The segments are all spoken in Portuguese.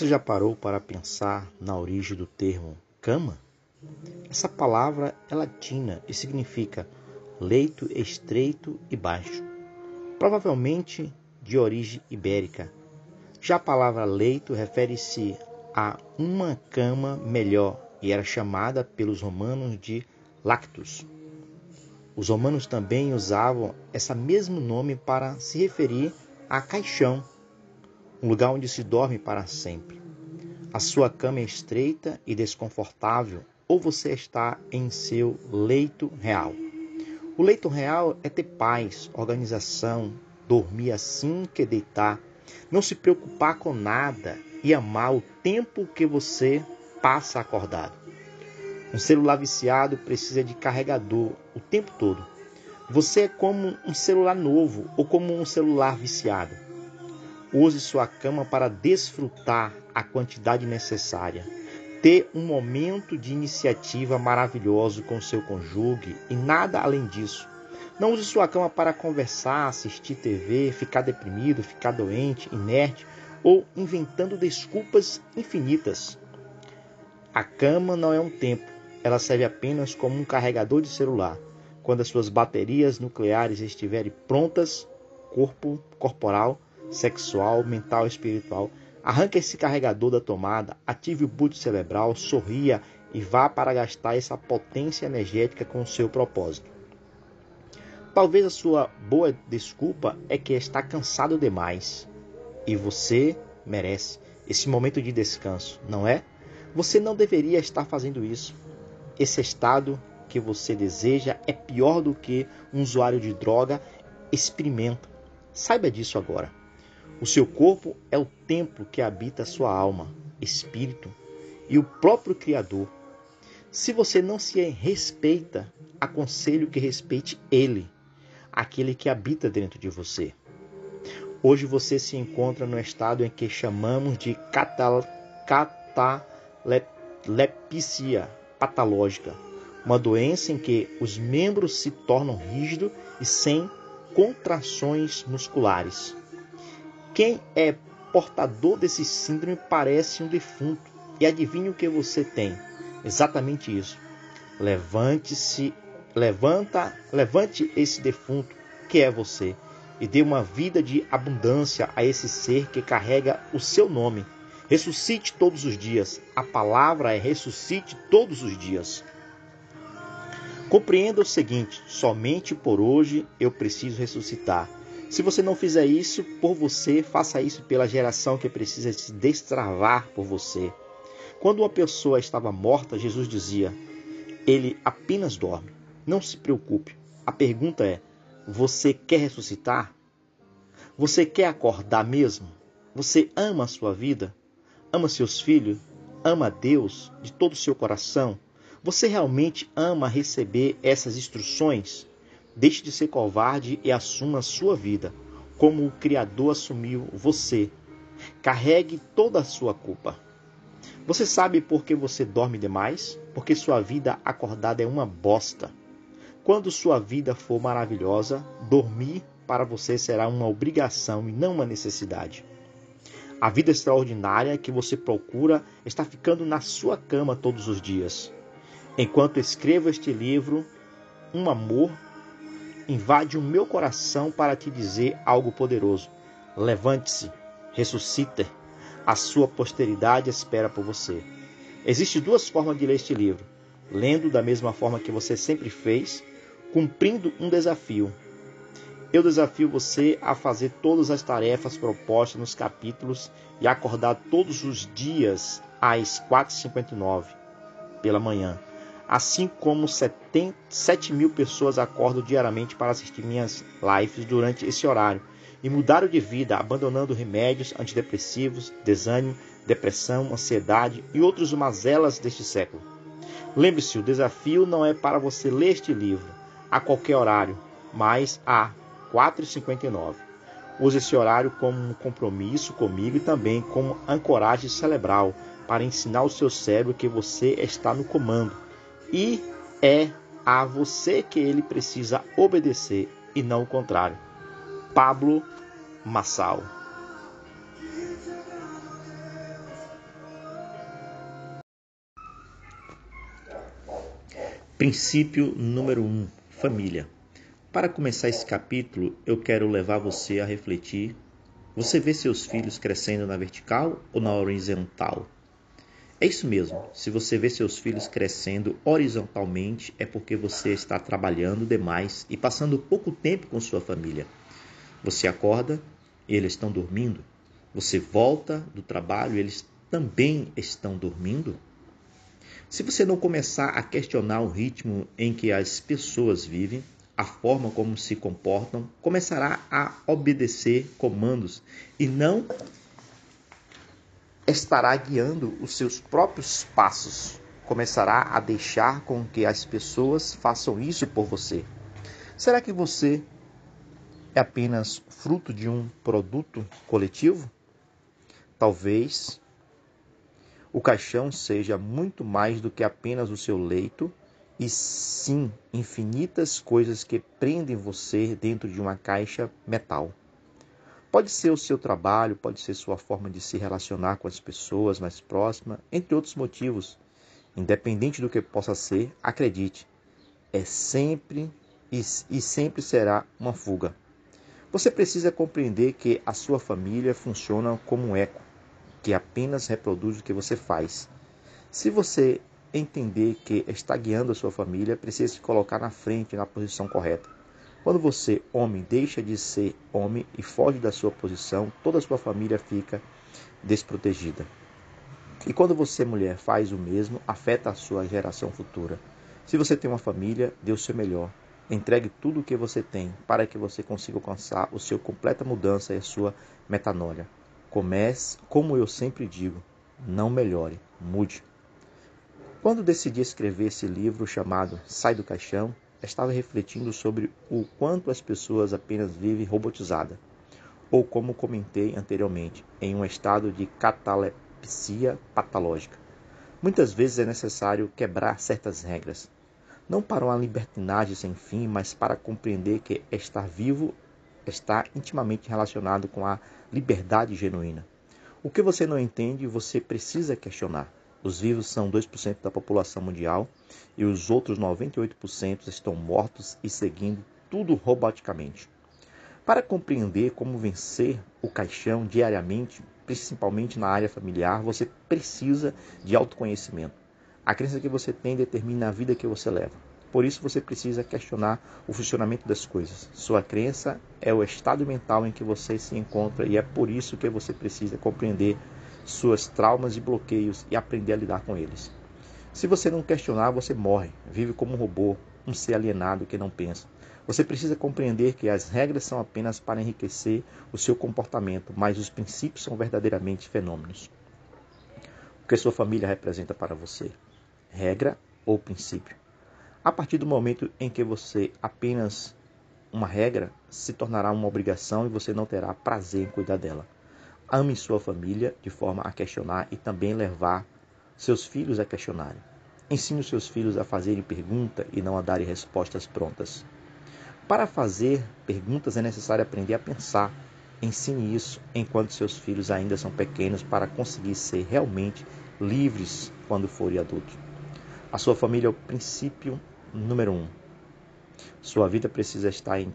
Você já parou para pensar na origem do termo cama? Essa palavra é latina e significa leito estreito e baixo, provavelmente de origem ibérica. Já a palavra leito refere-se a uma cama melhor e era chamada pelos romanos de lactus. Os romanos também usavam esse mesmo nome para se referir a caixão, um lugar onde se dorme para sempre. A sua cama é estreita e desconfortável ou você está em seu leito real. O leito real é ter paz, organização, dormir assim que deitar, não se preocupar com nada e amar o tempo que você passa acordado. Um celular viciado precisa de carregador o tempo todo. Você é como um celular novo ou como um celular viciado. Use sua cama para desfrutar a quantidade necessária ter um momento de iniciativa maravilhoso com seu cônjuge e nada além disso. Não use sua cama para conversar, assistir TV, ficar deprimido, ficar doente, inerte ou inventando desculpas infinitas. A cama não é um tempo, ela serve apenas como um carregador de celular. Quando as suas baterias nucleares estiverem prontas, corpo, corporal, sexual, mental e espiritual, Arranque esse carregador da tomada, ative o boot cerebral, sorria e vá para gastar essa potência energética com o seu propósito. Talvez a sua boa desculpa é que está cansado demais e você merece esse momento de descanso, não é? Você não deveria estar fazendo isso. Esse estado que você deseja é pior do que um usuário de droga experimenta. Saiba disso agora. O seu corpo é o templo que habita a sua alma, espírito e o próprio Criador. Se você não se respeita, aconselho que respeite Ele, aquele que habita dentro de você. Hoje você se encontra no estado em que chamamos de catalepsia patológica, uma doença em que os membros se tornam rígidos e sem contrações musculares. Quem é portador desse síndrome parece um defunto. E adivinhe o que você tem? Exatamente isso. Levante-se, levanta, levante esse defunto que é você e dê uma vida de abundância a esse ser que carrega o seu nome. Ressuscite todos os dias. A palavra é ressuscite todos os dias. Compreenda o seguinte: somente por hoje eu preciso ressuscitar. Se você não fizer isso por você, faça isso pela geração que precisa se destravar por você. Quando uma pessoa estava morta, Jesus dizia: Ele apenas dorme. Não se preocupe. A pergunta é: você quer ressuscitar? Você quer acordar mesmo? Você ama a sua vida? Ama seus filhos? Ama Deus de todo o seu coração? Você realmente ama receber essas instruções? Deixe de ser covarde e assuma a sua vida, como o Criador assumiu você. Carregue toda a sua culpa. Você sabe por que você dorme demais? Porque sua vida acordada é uma bosta. Quando sua vida for maravilhosa, dormir para você será uma obrigação e não uma necessidade. A vida extraordinária que você procura está ficando na sua cama todos os dias. Enquanto escrevo este livro, um amor invade o meu coração para te dizer algo poderoso. Levante-se, ressuscite. A sua posteridade espera por você. Existem duas formas de ler este livro: lendo da mesma forma que você sempre fez, cumprindo um desafio. Eu desafio você a fazer todas as tarefas propostas nos capítulos e acordar todos os dias às 4h59 pela manhã assim como 70, 7 mil pessoas acordam diariamente para assistir minhas lives durante esse horário e mudaram de vida, abandonando remédios antidepressivos, desânimo, depressão, ansiedade e outros mazelas deste século. Lembre-se, o desafio não é para você ler este livro a qualquer horário, mas a 4h59. Use esse horário como um compromisso comigo e também como ancoragem cerebral para ensinar o seu cérebro que você está no comando e é a você que ele precisa obedecer e não o contrário. Pablo Massal. Princípio número 1: um, família. Para começar esse capítulo, eu quero levar você a refletir. Você vê seus filhos crescendo na vertical ou na horizontal? É isso mesmo. Se você vê seus filhos crescendo horizontalmente, é porque você está trabalhando demais e passando pouco tempo com sua família. Você acorda e eles estão dormindo. Você volta do trabalho e eles também estão dormindo. Se você não começar a questionar o ritmo em que as pessoas vivem, a forma como se comportam, começará a obedecer comandos e não estará guiando os seus próprios passos. Começará a deixar com que as pessoas façam isso por você. Será que você é apenas fruto de um produto coletivo? Talvez o caixão seja muito mais do que apenas o seu leito e sim infinitas coisas que prendem você dentro de uma caixa metal. Pode ser o seu trabalho, pode ser sua forma de se relacionar com as pessoas mais próximas, entre outros motivos. Independente do que possa ser, acredite, é sempre e, e sempre será uma fuga. Você precisa compreender que a sua família funciona como um eco, que apenas reproduz o que você faz. Se você entender que está guiando a sua família, precisa se colocar na frente, na posição correta. Quando você, homem, deixa de ser homem e foge da sua posição, toda a sua família fica desprotegida. E quando você, mulher, faz o mesmo, afeta a sua geração futura. Se você tem uma família, dê o seu melhor. Entregue tudo o que você tem para que você consiga alcançar o seu completa mudança e a sua metanoia. Comece, como eu sempre digo, não melhore, mude. Quando decidi escrever esse livro chamado Sai do Caixão, estava refletindo sobre o quanto as pessoas apenas vivem robotizadas, ou como comentei anteriormente, em um estado de catalepsia patológica. Muitas vezes é necessário quebrar certas regras, não para uma libertinagem sem fim, mas para compreender que estar vivo está intimamente relacionado com a liberdade genuína. O que você não entende, você precisa questionar. Os vivos são 2% da população mundial e os outros 98% estão mortos e seguindo tudo roboticamente. Para compreender como vencer o caixão diariamente, principalmente na área familiar, você precisa de autoconhecimento. A crença que você tem determina a vida que você leva. Por isso você precisa questionar o funcionamento das coisas. Sua crença é o estado mental em que você se encontra e é por isso que você precisa compreender suas traumas e bloqueios e aprender a lidar com eles. Se você não questionar, você morre, vive como um robô, um ser alienado que não pensa. Você precisa compreender que as regras são apenas para enriquecer o seu comportamento, mas os princípios são verdadeiramente fenômenos. O que sua família representa para você? Regra ou princípio? A partir do momento em que você apenas uma regra se tornará uma obrigação e você não terá prazer em cuidar dela. Ame sua família de forma a questionar e também levar seus filhos a questionarem. Ensine os seus filhos a fazerem perguntas e não a darem respostas prontas. Para fazer perguntas é necessário aprender a pensar. Ensine isso enquanto seus filhos ainda são pequenos para conseguir ser realmente livres quando forem adultos. A sua família é o princípio número um. Sua vida precisa estar em,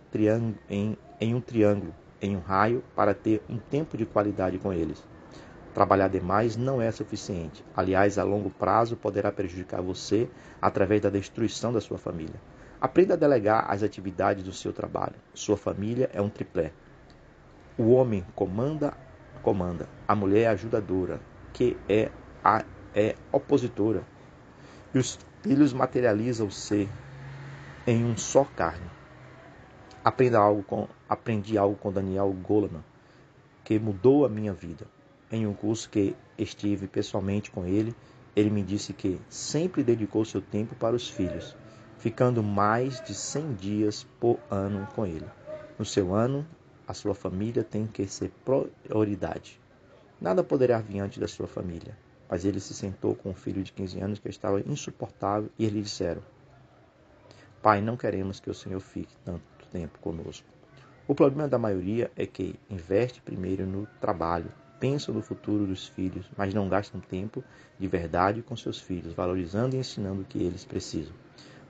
em, em um triângulo em um raio para ter um tempo de qualidade com eles. Trabalhar demais não é suficiente. Aliás, a longo prazo poderá prejudicar você através da destruição da sua família. Aprenda a delegar as atividades do seu trabalho. Sua família é um triplé. O homem comanda, comanda. A mulher é ajudadora, que é a é opositora. E os filhos materializam o ser em um só carne. Aprenda algo com, aprendi algo com Daniel Goleman, que mudou a minha vida. Em um curso que estive pessoalmente com ele, ele me disse que sempre dedicou seu tempo para os filhos, ficando mais de 100 dias por ano com ele. No seu ano, a sua família tem que ser prioridade. Nada poderá vir antes da sua família. Mas ele se sentou com um filho de 15 anos que estava insuportável e eles disseram: Pai, não queremos que o Senhor fique tanto tempo conosco. O problema da maioria é que investe primeiro no trabalho, pensam no futuro dos filhos, mas não gastam tempo de verdade com seus filhos, valorizando e ensinando o que eles precisam.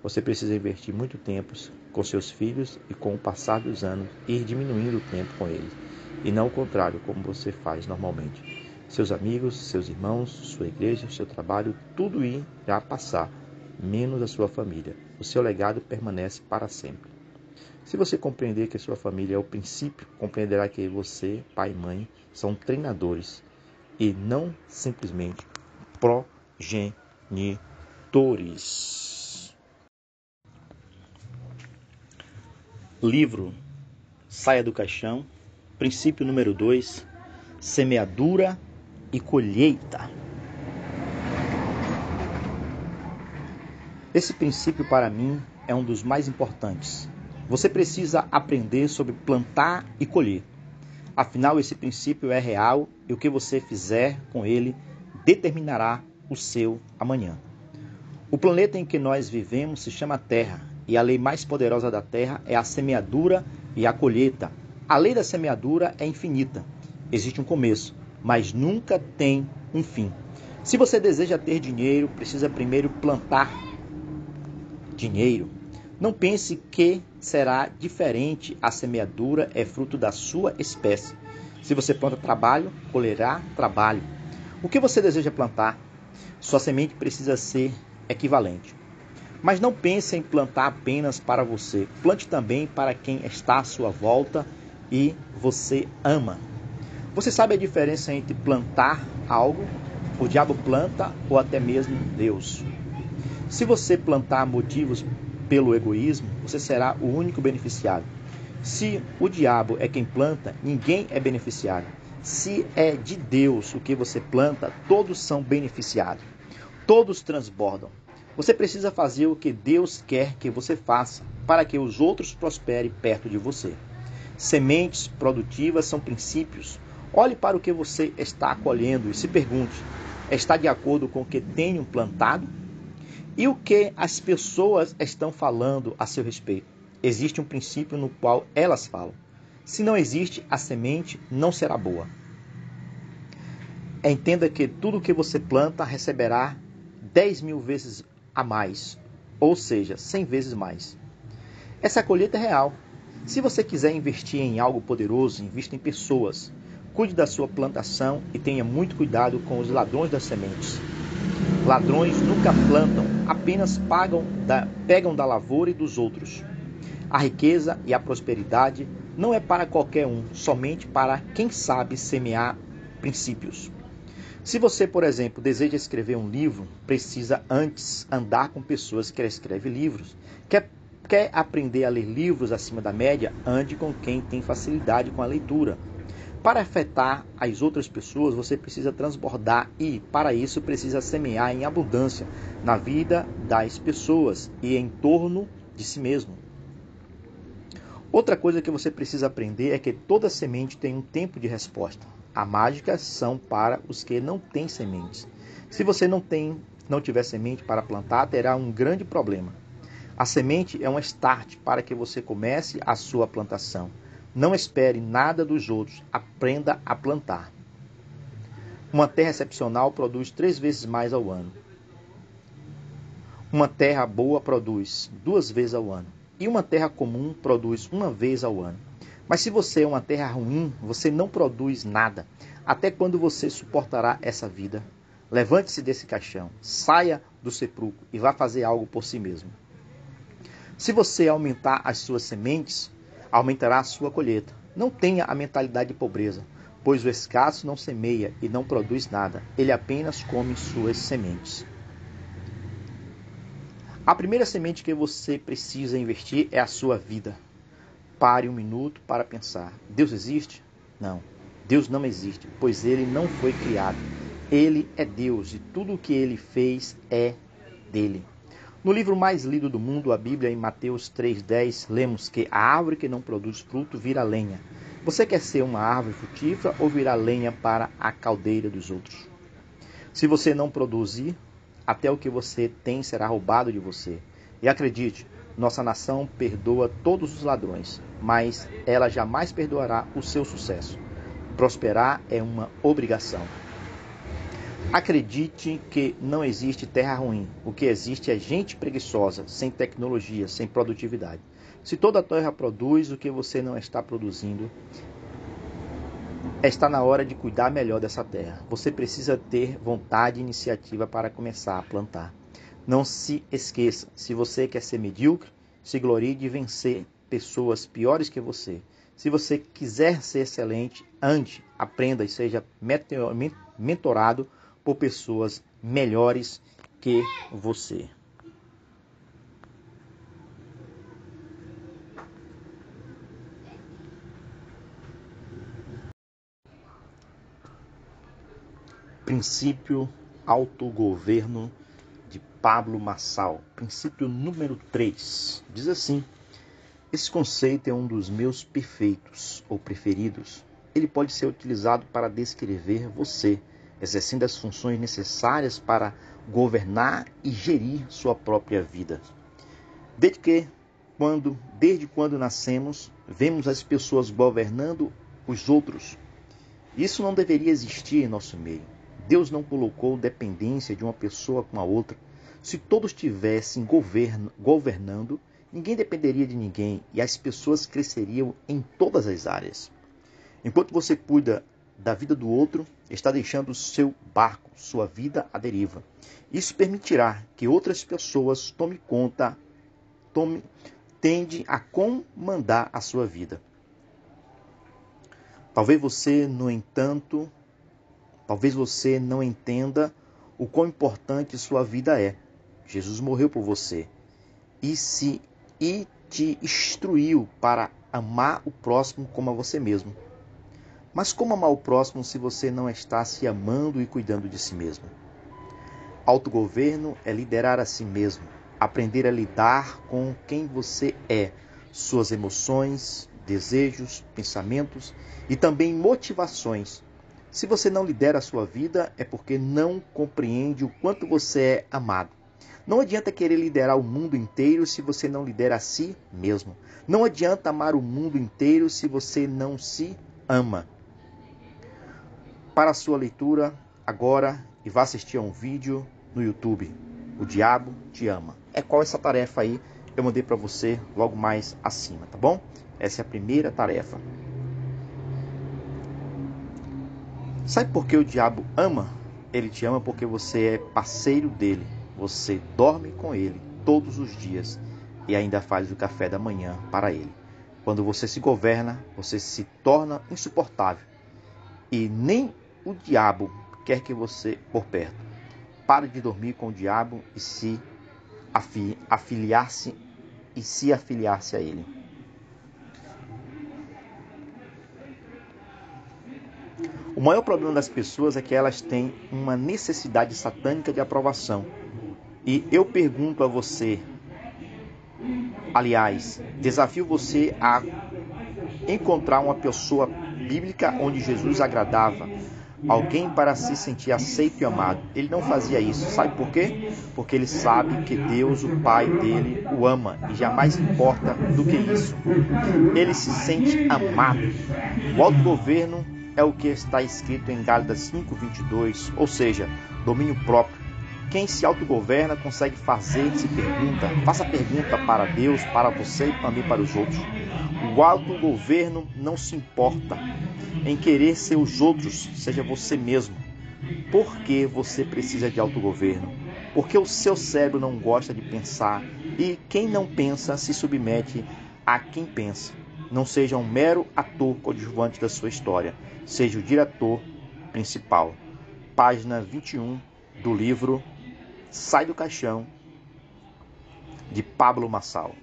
Você precisa investir muito tempo com seus filhos e, com o passar dos anos, ir diminuindo o tempo com eles, e não o contrário, como você faz normalmente. Seus amigos, seus irmãos, sua igreja, seu trabalho, tudo irá passar, menos a sua família. O seu legado permanece para sempre. Se você compreender que a sua família é o princípio, compreenderá que você, pai e mãe, são treinadores e não simplesmente progenitores. Livro Saia do Caixão, princípio número 2, semeadura e colheita. Esse princípio para mim é um dos mais importantes. Você precisa aprender sobre plantar e colher. Afinal, esse princípio é real e o que você fizer com ele determinará o seu amanhã. O planeta em que nós vivemos se chama Terra e a lei mais poderosa da Terra é a semeadura e a colheita. A lei da semeadura é infinita. Existe um começo, mas nunca tem um fim. Se você deseja ter dinheiro, precisa primeiro plantar dinheiro. Não pense que será diferente. A semeadura é fruto da sua espécie. Se você planta trabalho, colherá trabalho. O que você deseja plantar? Sua semente precisa ser equivalente. Mas não pense em plantar apenas para você. Plante também para quem está à sua volta e você ama. Você sabe a diferença entre plantar algo, o diabo planta ou até mesmo Deus. Se você plantar motivos pelo egoísmo, você será o único beneficiado. Se o diabo é quem planta, ninguém é beneficiado. Se é de Deus o que você planta, todos são beneficiados. Todos transbordam. Você precisa fazer o que Deus quer que você faça para que os outros prosperem perto de você. Sementes produtivas são princípios. Olhe para o que você está colhendo e se pergunte: está de acordo com o que tenho plantado? E o que as pessoas estão falando a seu respeito? Existe um princípio no qual elas falam. Se não existe, a semente não será boa. Entenda que tudo que você planta receberá 10 mil vezes a mais, ou seja, 100 vezes mais. Essa colheita é real. Se você quiser investir em algo poderoso, invista em pessoas. Cuide da sua plantação e tenha muito cuidado com os ladrões das sementes. Ladrões nunca plantam, apenas pagam da, pegam da lavoura e dos outros. A riqueza e a prosperidade não é para qualquer um, somente para quem sabe semear princípios. Se você, por exemplo, deseja escrever um livro, precisa antes andar com pessoas que escrevem livros. Quer, quer aprender a ler livros acima da média? Ande com quem tem facilidade com a leitura. Para afetar as outras pessoas, você precisa transbordar e, para isso, precisa semear em abundância na vida das pessoas e em torno de si mesmo. Outra coisa que você precisa aprender é que toda semente tem um tempo de resposta. A mágica são para os que não têm sementes. Se você não tem, não tiver semente para plantar, terá um grande problema. A semente é um start para que você comece a sua plantação. Não espere nada dos outros, aprenda a plantar. Uma terra excepcional produz três vezes mais ao ano. Uma terra boa produz duas vezes ao ano. E uma terra comum produz uma vez ao ano. Mas se você é uma terra ruim, você não produz nada. Até quando você suportará essa vida? Levante-se desse caixão, saia do sepulcro e vá fazer algo por si mesmo. Se você aumentar as suas sementes, aumentará a sua colheita. Não tenha a mentalidade de pobreza, pois o escasso não semeia e não produz nada, ele apenas come suas sementes. A primeira semente que você precisa investir é a sua vida. Pare um minuto para pensar: Deus existe? Não. Deus não existe, pois ele não foi criado. Ele é Deus e tudo o que ele fez é dele. No livro mais lido do mundo, a Bíblia, em Mateus 3,10, lemos que a árvore que não produz fruto vira lenha. Você quer ser uma árvore frutífera ou virar lenha para a caldeira dos outros? Se você não produzir, até o que você tem será roubado de você. E acredite, nossa nação perdoa todos os ladrões, mas ela jamais perdoará o seu sucesso. Prosperar é uma obrigação. Acredite que não existe terra ruim. O que existe é gente preguiçosa, sem tecnologia, sem produtividade. Se toda a terra produz o que você não está produzindo, está na hora de cuidar melhor dessa terra. Você precisa ter vontade e iniciativa para começar a plantar. Não se esqueça, se você quer ser medíocre, se glorie de vencer pessoas piores que você. Se você quiser ser excelente, ande, aprenda e seja mentorado por pessoas melhores que você. Princípio autogoverno de Pablo Massal. Princípio número 3. Diz assim: Esse conceito é um dos meus perfeitos ou preferidos. Ele pode ser utilizado para descrever você exercendo as funções necessárias para governar e gerir sua própria vida. Desde que quando, desde quando nascemos, vemos as pessoas governando os outros. Isso não deveria existir em nosso meio. Deus não colocou dependência de uma pessoa com a outra. Se todos estivessem governando, ninguém dependeria de ninguém e as pessoas cresceriam em todas as áreas. Enquanto você cuida da vida do outro, está deixando seu barco, sua vida à deriva. Isso permitirá que outras pessoas tomem conta, tome, tende a comandar a sua vida. Talvez você, no entanto, talvez você não entenda o quão importante sua vida é. Jesus morreu por você e se e te instruiu para amar o próximo como a você mesmo. Mas como amar o próximo se você não está se amando e cuidando de si mesmo? Autogoverno é liderar a si mesmo, aprender a lidar com quem você é, suas emoções, desejos, pensamentos e também motivações. Se você não lidera a sua vida, é porque não compreende o quanto você é amado. Não adianta querer liderar o mundo inteiro se você não lidera a si mesmo. Não adianta amar o mundo inteiro se você não se ama para a sua leitura agora e vá assistir a um vídeo no YouTube. O Diabo Te Ama. É qual essa tarefa aí? Eu mandei para você logo mais acima, tá bom? Essa é a primeira tarefa. Sabe por que o diabo ama? Ele te ama porque você é parceiro dele. Você dorme com ele todos os dias e ainda faz o café da manhã para ele. Quando você se governa, você se torna insuportável e nem o diabo quer que você por perto. Pare de dormir com o diabo e se afiliar-se e se afiliar-se a ele. O maior problema das pessoas é que elas têm uma necessidade satânica de aprovação. E eu pergunto a você, aliás, desafio você a encontrar uma pessoa bíblica onde Jesus agradava, alguém para se sentir aceito e amado. Ele não fazia isso. Sabe por quê? Porque ele sabe que Deus, o Pai dele, o ama e jamais importa do que isso. Ele se sente amado. O autogoverno é o que está escrito em Gálatas 5:22, ou seja, domínio próprio. Quem se autogoverna consegue fazer-se pergunta. Faça pergunta para Deus, para você e também para os outros. O autogoverno não se importa em querer ser os outros, seja você mesmo. Por que você precisa de autogoverno? Porque o seu cérebro não gosta de pensar e quem não pensa se submete a quem pensa. Não seja um mero ator coadjuvante da sua história, seja o diretor principal. Página 21 do livro Sai do Caixão, de Pablo Massal.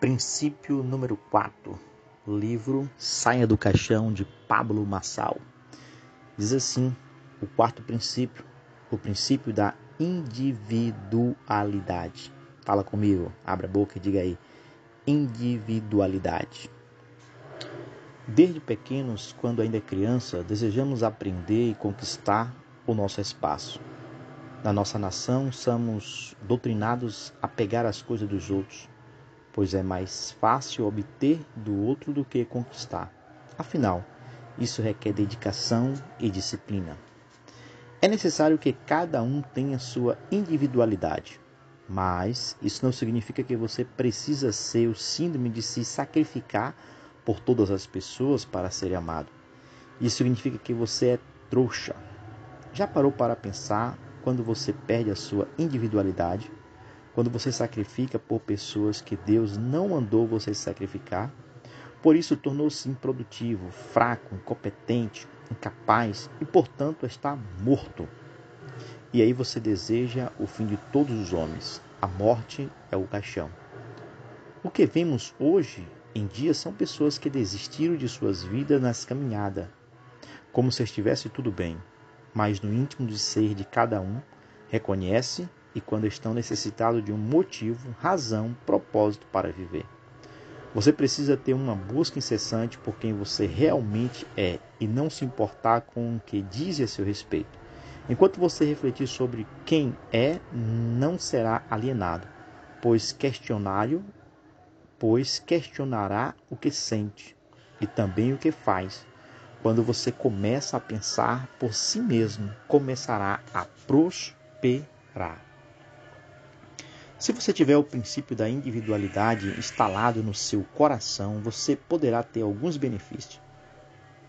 Princípio número 4, livro Saia do Caixão de Pablo Massal. Diz assim: o quarto princípio, o princípio da individualidade. Fala comigo, abra a boca e diga aí individualidade. Desde pequenos, quando ainda criança, desejamos aprender e conquistar o nosso espaço. Na nossa nação, somos doutrinados a pegar as coisas dos outros. pois é mais fácil obter do outro do que conquistar. Afinal, isso requer dedicação e disciplina. É necessário que cada um tenha sua individualidade, mas isso não significa que você precisa ser o síndrome de se sacrificar por todas as pessoas para ser amado. Isso significa que você é trouxa. Já parou para pensar quando você perde a sua individualidade? Quando você sacrifica por pessoas que Deus não mandou você sacrificar? Por isso tornou-se improdutivo, fraco, incompetente, incapaz e, portanto, está morto. E aí você deseja o fim de todos os homens. A morte é o caixão. O que vemos hoje em dia são pessoas que desistiram de suas vidas nas caminhadas, como se estivesse tudo bem, mas no íntimo de ser de cada um, reconhece e quando estão necessitados de um motivo, razão, propósito para viver. Você precisa ter uma busca incessante por quem você realmente é e não se importar com o que diz a seu respeito. Enquanto você refletir sobre quem é, não será alienado, pois questionário, pois questionará o que sente e também o que faz. Quando você começa a pensar por si mesmo, começará a prosperar. Se você tiver o princípio da individualidade instalado no seu coração, você poderá ter alguns benefícios.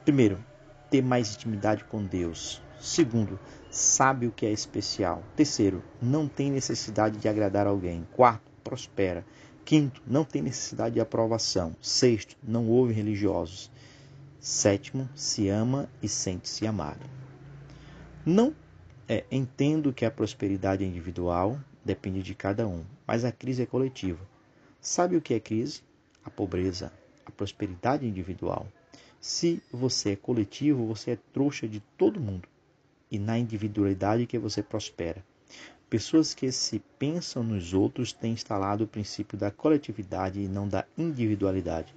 Primeiro, ter mais intimidade com Deus. Segundo, sabe o que é especial. Terceiro, não tem necessidade de agradar alguém. Quarto, prospera. Quinto, não tem necessidade de aprovação. Sexto, não houve religiosos. Sétimo, se ama e sente-se amado. Não é, entendo que a prosperidade é individual, depende de cada um, mas a crise é coletiva. Sabe o que é crise? A pobreza, a prosperidade individual. Se você é coletivo, você é trouxa de todo mundo. E na individualidade que você prospera. Pessoas que se pensam nos outros têm instalado o princípio da coletividade e não da individualidade.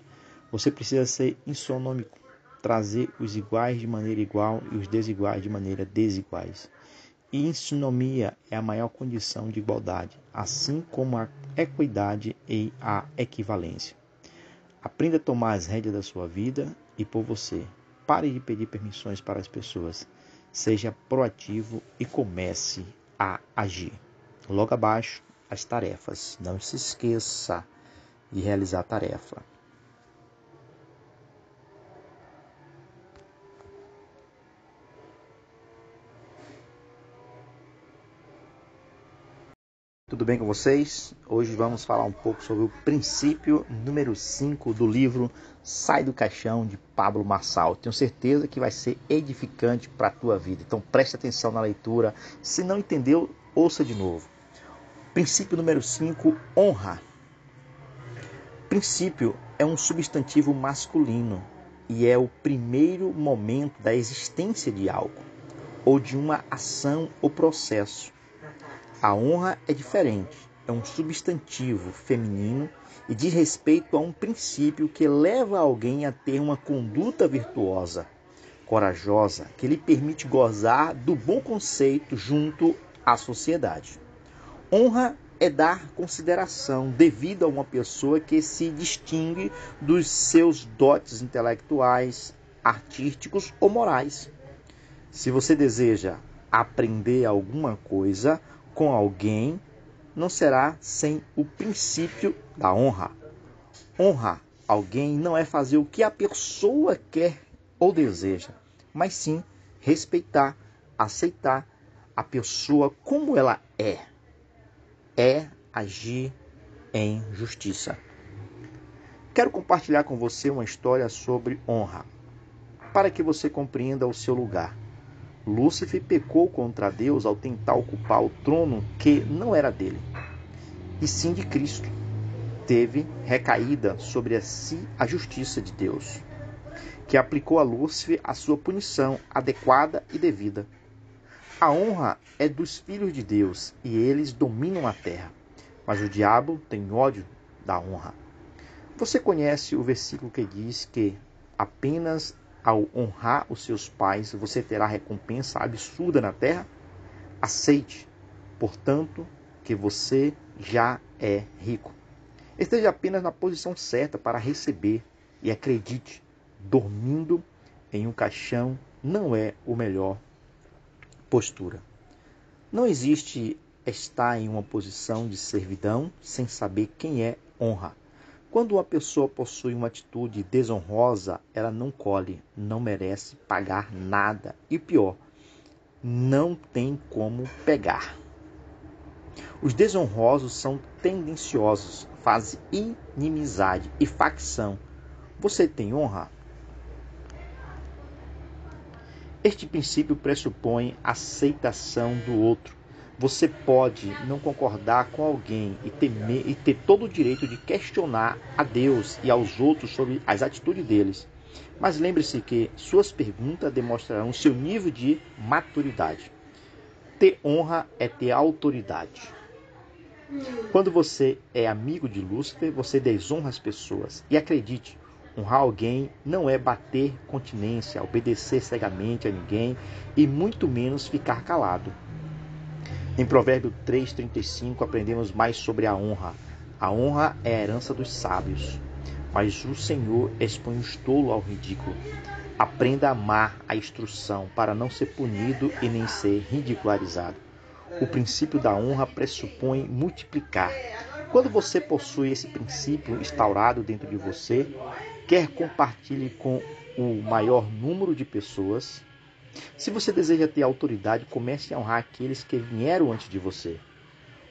Você precisa ser insonômico, trazer os iguais de maneira igual e os desiguais de maneira desiguais. E insinomia é a maior condição de igualdade, assim como a equidade e a equivalência. Aprenda a tomar as rédeas da sua vida e por você. Pare de pedir permissões para as pessoas. Seja proativo e comece a agir. Logo abaixo, as tarefas. Não se esqueça de realizar a tarefa. Tudo bem com vocês? Hoje vamos falar um pouco sobre o princípio número 5 do livro Sai do Caixão de Pablo Marçal. Tenho certeza que vai ser edificante para a tua vida. Então preste atenção na leitura. Se não entendeu, ouça de novo. Princípio número 5, honra. Princípio é um substantivo masculino e é o primeiro momento da existência de algo ou de uma ação ou processo a honra é diferente, é um substantivo feminino e diz respeito a um princípio que leva alguém a ter uma conduta virtuosa, corajosa, que lhe permite gozar do bom conceito junto à sociedade. Honra é dar consideração devida a uma pessoa que se distingue dos seus dotes intelectuais, artísticos ou morais. Se você deseja aprender alguma coisa, com alguém não será sem o princípio da honra. Honrar alguém não é fazer o que a pessoa quer ou deseja, mas sim respeitar, aceitar a pessoa como ela é. É agir em justiça. Quero compartilhar com você uma história sobre honra, para que você compreenda o seu lugar. Lúcifer pecou contra Deus ao tentar ocupar o trono que não era dele, e sim de Cristo. Teve recaída sobre si a justiça de Deus, que aplicou a Lúcifer a sua punição adequada e devida. A honra é dos filhos de Deus e eles dominam a terra, mas o diabo tem ódio da honra. Você conhece o versículo que diz que apenas ao honrar os seus pais, você terá recompensa absurda na terra? Aceite, portanto, que você já é rico. Esteja apenas na posição certa para receber e acredite, dormindo em um caixão não é o melhor postura. Não existe estar em uma posição de servidão sem saber quem é honra. Quando uma pessoa possui uma atitude desonrosa, ela não colhe, não merece pagar nada e pior, não tem como pegar. Os desonrosos são tendenciosos, fazem inimizade e facção. Você tem honra? Este princípio pressupõe aceitação do outro. Você pode não concordar com alguém e, e ter todo o direito de questionar a Deus e aos outros sobre as atitudes deles. Mas lembre-se que suas perguntas demonstrarão seu nível de maturidade. Ter honra é ter autoridade. Quando você é amigo de Lúcifer, você desonra as pessoas. E acredite, Honrar alguém não é bater continência, obedecer cegamente a ninguém e muito menos ficar calado. Em Provérbio 3,35 aprendemos mais sobre a honra. A honra é a herança dos sábios, mas o Senhor expõe os tolos ao ridículo. Aprenda a amar a instrução para não ser punido e nem ser ridicularizado. O princípio da honra pressupõe multiplicar. Quando você possui esse princípio instaurado dentro de você, quer compartilhe com o maior número de pessoas. Se você deseja ter autoridade, comece a honrar aqueles que vieram antes de você.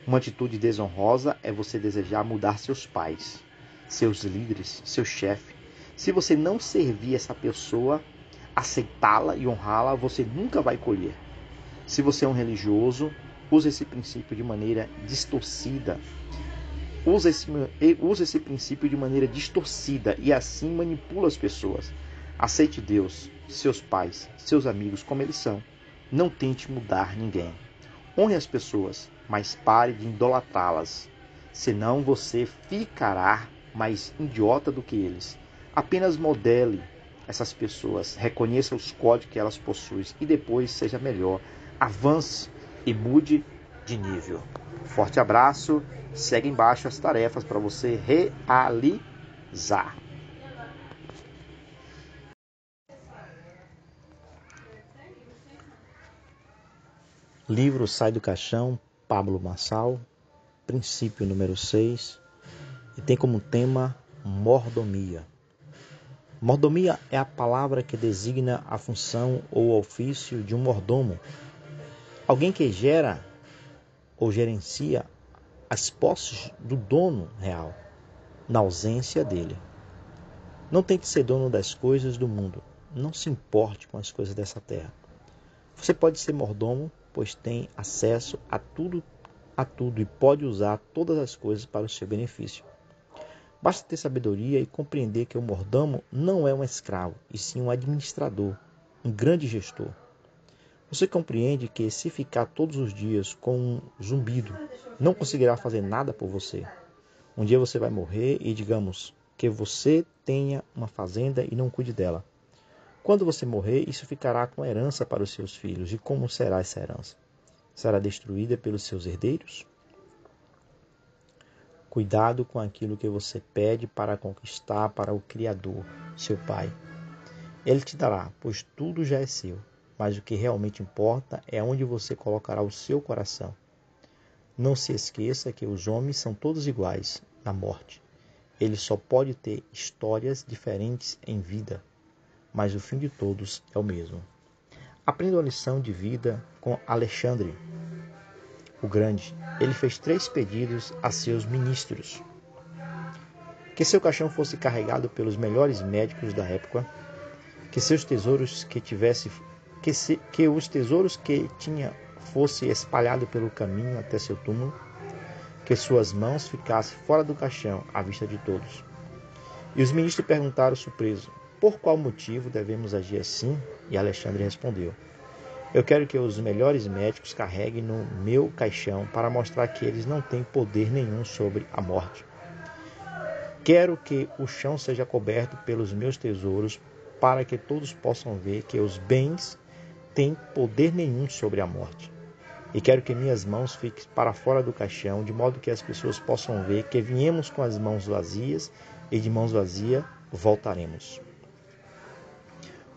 Uma atitude desonrosa é você desejar mudar seus pais, seus líderes, seu chefe. Se você não servir essa pessoa, aceitá-la e honrá-la, você nunca vai colher. Se você é um religioso, use esse princípio de maneira distorcida usa esse, usa esse princípio de maneira distorcida e assim manipula as pessoas. Aceite Deus, seus pais, seus amigos como eles são. Não tente mudar ninguém. Honre as pessoas, mas pare de idolatrá-las. Senão você ficará mais idiota do que eles. Apenas modele essas pessoas, reconheça os códigos que elas possuem e depois seja melhor. Avance e mude de nível. Forte abraço segue embaixo as tarefas para você realizar. Livro Sai do Caixão, Pablo Massal, princípio número 6, e tem como tema mordomia. Mordomia é a palavra que designa a função ou ofício de um mordomo, alguém que gera ou gerencia as posses do dono real, na ausência dele. Não tente ser dono das coisas do mundo. Não se importe com as coisas dessa terra. Você pode ser mordomo, pois tem acesso a tudo, a tudo e pode usar todas as coisas para o seu benefício. Basta ter sabedoria e compreender que o mordomo não é um escravo, e sim um administrador, um grande gestor. Você compreende que se ficar todos os dias com um zumbido, não conseguirá fazer nada por você. Um dia você vai morrer e digamos que você tenha uma fazenda e não cuide dela. Quando você morrer, isso ficará com herança para os seus filhos. E como será essa herança? Será destruída pelos seus herdeiros? Cuidado com aquilo que você pede para conquistar para o Criador, seu Pai. Ele te dará, pois tudo já é seu mas o que realmente importa é onde você colocará o seu coração. Não se esqueça que os homens são todos iguais na morte. Ele só pode ter histórias diferentes em vida, mas o fim de todos é o mesmo. Aprenda a lição de vida com Alexandre o Grande. Ele fez três pedidos a seus ministros: que seu caixão fosse carregado pelos melhores médicos da época, que seus tesouros que tivesse que, se, que os tesouros que tinha fosse espalhado pelo caminho até seu túmulo, que suas mãos ficassem fora do caixão à vista de todos. E os ministros perguntaram surpresos: Por qual motivo devemos agir assim? E Alexandre respondeu: Eu quero que os melhores médicos carreguem no meu caixão para mostrar que eles não têm poder nenhum sobre a morte. Quero que o chão seja coberto pelos meus tesouros, para que todos possam ver que os bens tem poder nenhum sobre a morte. E quero que minhas mãos fiquem para fora do caixão, de modo que as pessoas possam ver que viemos com as mãos vazias e de mãos vazias voltaremos.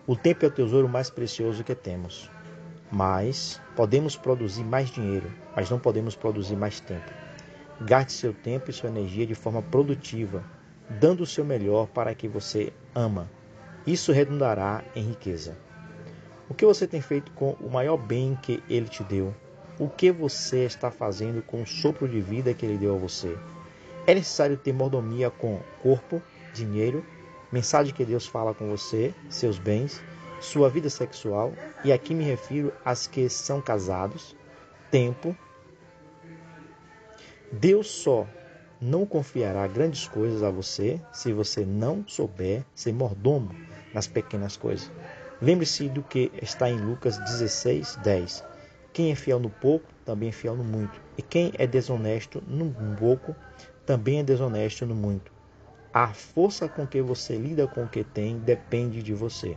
O tempo é o tesouro mais precioso que temos. Mas podemos produzir mais dinheiro, mas não podemos produzir mais tempo. Gaste seu tempo e sua energia de forma produtiva, dando o seu melhor para que você ama. Isso redundará em riqueza. O que você tem feito com o maior bem que ele te deu? O que você está fazendo com o sopro de vida que ele deu a você? É necessário ter mordomia com corpo, dinheiro, mensagem que Deus fala com você, seus bens, sua vida sexual, e aqui me refiro às que são casados, tempo. Deus só não confiará grandes coisas a você se você não souber ser mordomo nas pequenas coisas. Lembre-se do que está em Lucas 16, 10. Quem é fiel no pouco, também é fiel no muito. E quem é desonesto no pouco, também é desonesto no muito. A força com que você lida com o que tem depende de você.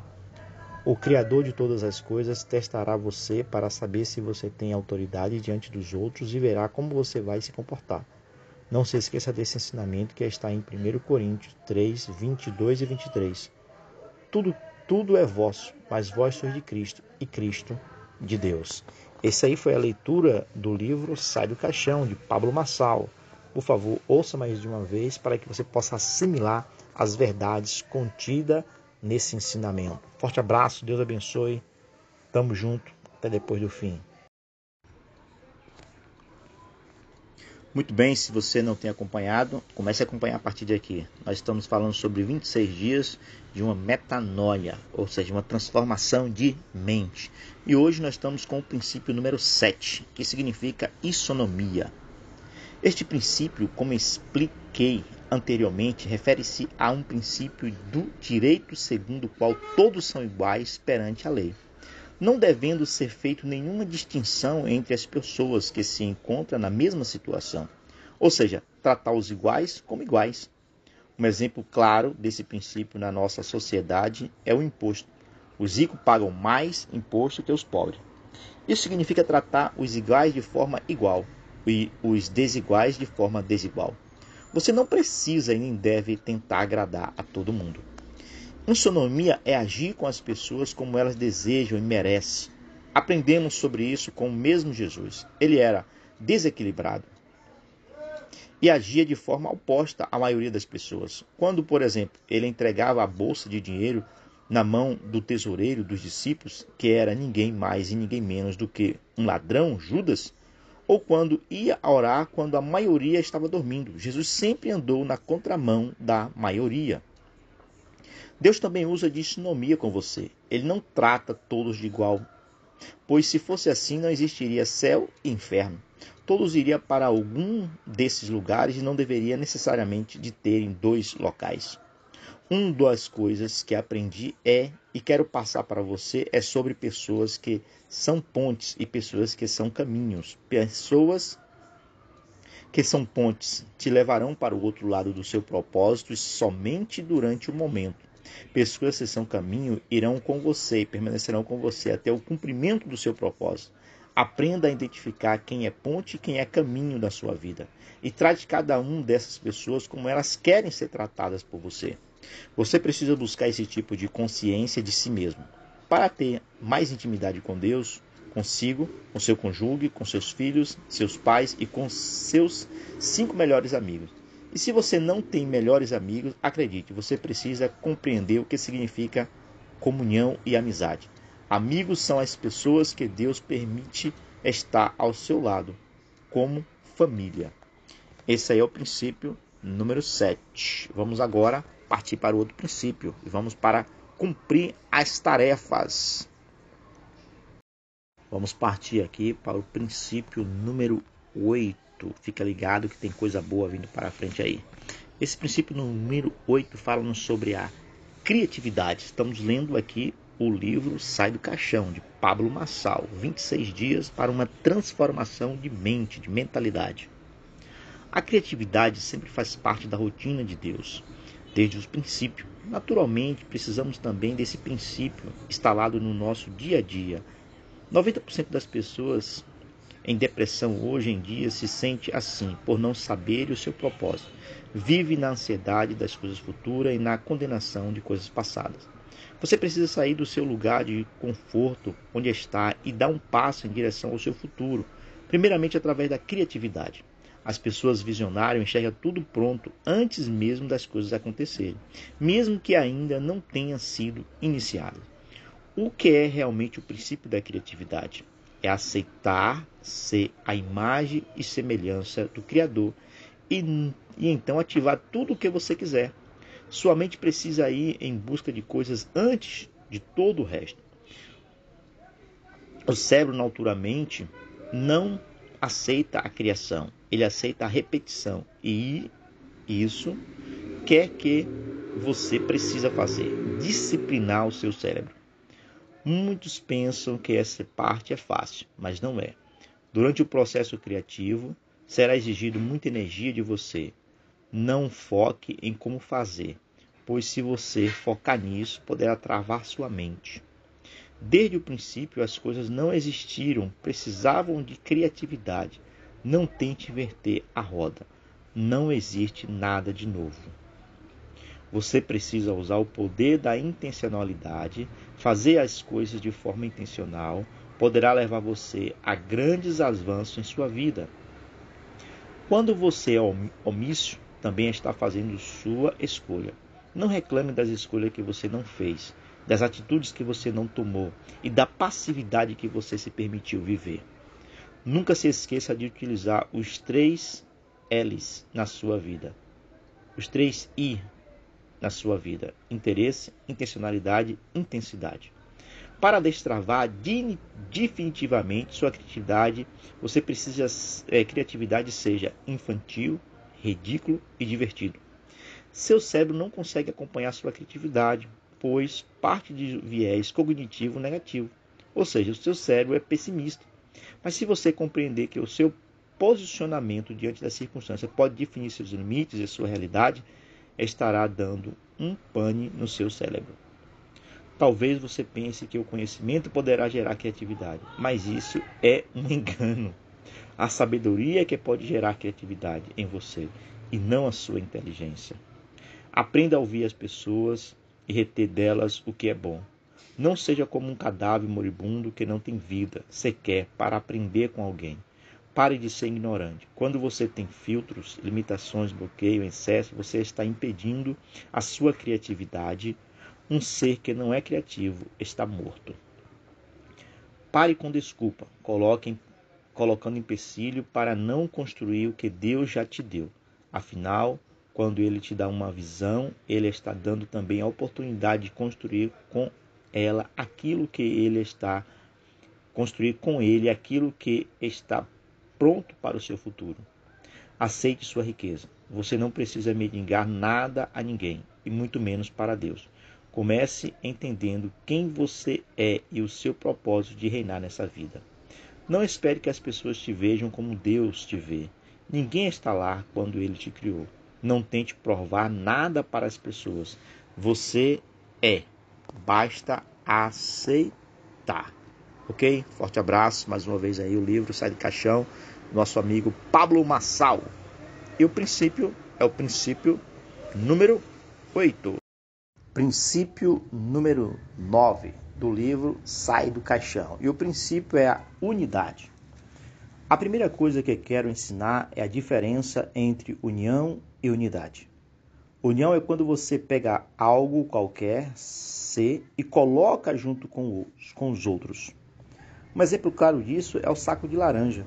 O Criador de todas as coisas testará você para saber se você tem autoridade diante dos outros e verá como você vai se comportar. Não se esqueça desse ensinamento que está em 1 Coríntios 3, 22 e 23. Tudo, tudo é vosso, mas vós sois de Cristo e Cristo de Deus. Esse aí foi a leitura do livro Sai do Caixão, de Pablo Massal. Por favor, ouça mais de uma vez para que você possa assimilar as verdades contidas nesse ensinamento. Forte abraço, Deus abençoe. Tamo junto, até depois do fim. Muito bem, se você não tem acompanhado, comece a acompanhar a partir de aqui. Nós estamos falando sobre 26 dias de uma metanoia, ou seja, uma transformação de mente. E hoje nós estamos com o princípio número 7, que significa isonomia. Este princípio, como expliquei anteriormente, refere-se a um princípio do direito segundo o qual todos são iguais perante a lei, não devendo ser feita nenhuma distinção entre as pessoas que se encontram na mesma situação, ou seja, tratar os iguais como iguais. Um exemplo claro desse princípio na nossa sociedade é o imposto. Os ricos pagam mais imposto que os pobres. Isso significa tratar os iguais de forma igual e os desiguais de forma desigual. Você não precisa e nem deve tentar agradar a todo mundo. Insonomia é agir com as pessoas como elas desejam e merecem. Aprendemos sobre isso com o mesmo Jesus. Ele era desequilibrado e agia de forma oposta à maioria das pessoas. Quando, por exemplo, ele entregava a bolsa de dinheiro na mão do tesoureiro dos discípulos, que era ninguém mais e ninguém menos do que um ladrão, Judas, ou quando ia orar quando a maioria estava dormindo. Jesus sempre andou na contramão da maioria. Deus também usa de sinomia com você. Ele não trata todos de igual, pois se fosse assim não existiria céu e inferno. Todos iriam para algum desses lugares e não deveria necessariamente de terem dois locais. Uma das coisas que aprendi é e quero passar para você é sobre pessoas que são pontes e pessoas que são caminhos. Pessoas que são pontes te levarão para o outro lado do seu propósito somente durante o momento. Pessoas que são caminho irão com você e permanecerão com você até o cumprimento do seu propósito. Aprenda a identificar quem é ponte e quem é caminho da sua vida. E trate cada um dessas pessoas como elas querem ser tratadas por você. Você precisa buscar esse tipo de consciência de si mesmo para ter mais intimidade com Deus, consigo, com seu cônjuge, com seus filhos, seus pais e com seus cinco melhores amigos. E se você não tem melhores amigos, acredite, você precisa compreender o que significa comunhão e amizade. Amigos são as pessoas que Deus permite estar ao seu lado, como família. Esse aí é o princípio número 7. Vamos agora partir para o outro princípio e vamos para cumprir as tarefas. Vamos partir aqui para o princípio número 8. Fica ligado que tem coisa boa vindo para frente aí. Esse princípio número 8 fala sobre a criatividade. Estamos lendo aqui o livro Sai do Caixão, de Pablo Massal. 26 dias para uma transformação de mente, de mentalidade. A criatividade sempre faz parte da rotina de Deus desde os princípios. Naturalmente, precisamos também desse princípio instalado no nosso dia a dia. 90% das pessoas em depressão hoje em dia se sente assim, por não saber o seu propósito. Vive na ansiedade das coisas futuras e na condenação de coisas passadas. Você precisa sair do seu lugar de conforto, onde está, e dar um passo em direção ao seu futuro, primeiramente através da criatividade. As pessoas visionárias enxergam tudo pronto antes mesmo das coisas acontecerem, mesmo que ainda não tenha sido iniciado. O que é realmente o princípio da criatividade? É aceitar ser a imagem e semelhança do Criador e, e então ativar tudo o que você quiser. Sua mente precisa ir em busca de coisas antes de todo o resto. O cérebro, naturalmente, não aceita a criação, ele aceita a repetição. E isso quer que você precisa fazer, disciplinar o seu cérebro. Muitos pensam que essa parte é fácil, mas não é. Durante o processo criativo, será exigido muita energia de você. Não foque em como fazer, pois se você focar nisso, poderá travar sua mente. Desde o princípio, as coisas não existiram, precisavam de criatividade. Não tente inverter a roda. Não existe nada de novo. Você precisa usar o poder da intencionalidade, fazer as coisas de forma intencional, poderá levar você a grandes avanços em sua vida. Quando você é omisso, também está fazendo sua escolha. Não reclame das escolhas que você não fez das atitudes que você não tomou e da passividade que você se permitiu viver. Nunca se esqueça de utilizar os três L's na sua vida. Os três I na sua vida: interesse, intencionalidade, intensidade. Para destravar definitivamente sua criatividade, você precisa é, criatividade seja infantil, ridículo e divertido. Seu cérebro não consegue acompanhar sua criatividade, pois parte de viés cognitivo negativo, ou seja, o seu cérebro é pessimista. Mas se você compreender que o seu posicionamento diante da circunstância pode definir seus limites e sua realidade, estará dando um pane no seu cérebro. Talvez você pense que o conhecimento poderá gerar criatividade, mas isso é um engano. A sabedoria é que pode gerar criatividade em você e não a sua inteligência. Aprenda a ouvir as pessoas, e reter delas o que é bom. Não seja como um cadáver moribundo que não tem vida, sequer para aprender com alguém. Pare de ser ignorante. Quando você tem filtros, limitações, bloqueio, excesso, você está impedindo a sua criatividade. Um ser que não é criativo está morto. Pare com desculpa, coloque, colocando empecilho para não construir o que Deus já te deu. Afinal, quando ele te dá uma visão, ele está dando também a oportunidade de construir com ela aquilo que ele está construir com ele aquilo que está pronto para o seu futuro. Aceite sua riqueza. Você não precisa mendigar nada a ninguém, e muito menos para Deus. Comece entendendo quem você é e o seu propósito de reinar nessa vida. Não espere que as pessoas te vejam como Deus te vê. Ninguém está lá quando ele te criou. Não tente provar nada para as pessoas. Você é. Basta aceitar. Ok? Forte abraço. Mais uma vez aí o livro Sai do Caixão. Nosso amigo Pablo Massal. E o princípio é o princípio número 8. Princípio número 9 do livro Sai do Caixão. E o princípio é a unidade. A primeira coisa que quero ensinar é a diferença entre união e unidade. União é quando você pega algo qualquer, ser, e coloca junto com os, com os outros. Um exemplo claro disso é o saco de laranja.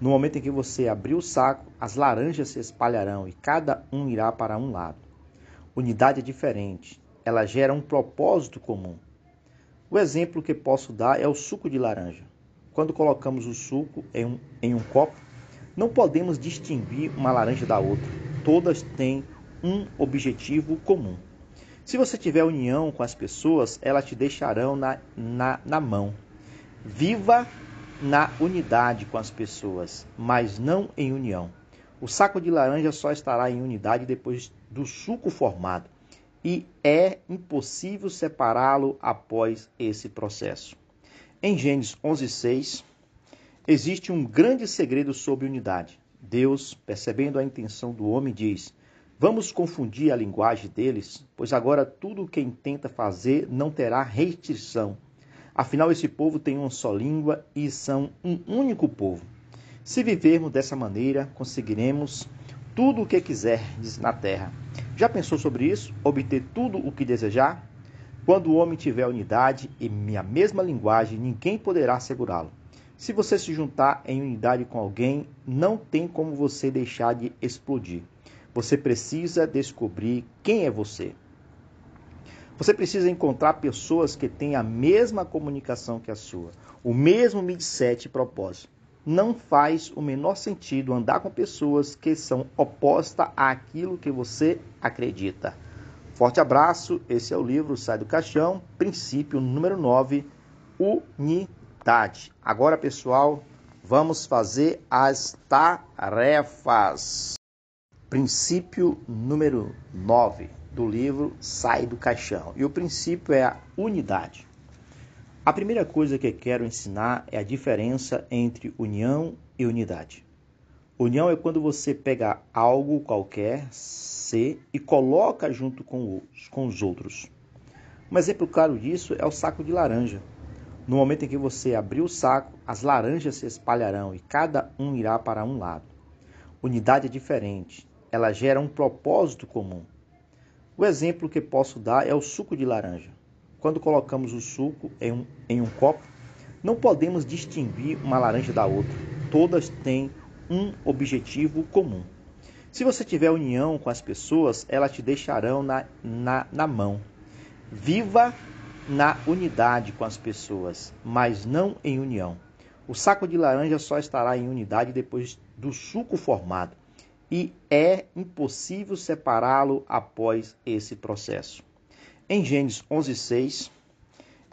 No momento em que você abrir o saco, as laranjas se espalharão e cada um irá para um lado. Unidade é diferente, ela gera um propósito comum. O exemplo que posso dar é o suco de laranja. Quando colocamos o suco em um, em um copo, não podemos distinguir uma laranja da outra. Todas têm um objetivo comum. Se você tiver união com as pessoas, elas te deixarão na, na, na mão. Viva na unidade com as pessoas, mas não em união. O saco de laranja só estará em unidade depois do suco formado, e é impossível separá-lo após esse processo. Em Gênesis 11:6 Existe um grande segredo sobre unidade. Deus, percebendo a intenção do homem, diz: Vamos confundir a linguagem deles, pois agora tudo quem tenta fazer não terá restrição. Afinal, esse povo tem uma só língua e são um único povo. Se vivermos dessa maneira, conseguiremos tudo o que quiserdes na terra. Já pensou sobre isso? Obter tudo o que desejar? Quando o homem tiver unidade e a mesma linguagem, ninguém poderá segurá-lo. Se você se juntar em unidade com alguém, não tem como você deixar de explodir. Você precisa descobrir quem é você. Você precisa encontrar pessoas que têm a mesma comunicação que a sua, o mesmo mindset e propósito. Não faz o menor sentido andar com pessoas que são opostas àquilo que você acredita. Forte abraço, esse é o livro Sai do Caixão, princípio número 9, unidade Agora, pessoal, vamos fazer as tarefas. Princípio número 9 do livro Sai do Caixão. E o princípio é a unidade. A primeira coisa que quero ensinar é a diferença entre união e unidade. União é quando você pega algo qualquer, ser, e coloca junto com os, com os outros. Um exemplo claro disso é o saco de laranja. No momento em que você abrir o saco, as laranjas se espalharão e cada um irá para um lado. Unidade é diferente, ela gera um propósito comum. O exemplo que posso dar é o suco de laranja. Quando colocamos o suco em um, em um copo, não podemos distinguir uma laranja da outra. Todas têm um objetivo comum. Se você tiver união com as pessoas, elas te deixarão na, na, na mão. Viva na unidade com as pessoas, mas não em união. O saco de laranja só estará em unidade depois do suco formado e é impossível separá-lo após esse processo. Em Gênesis 11:6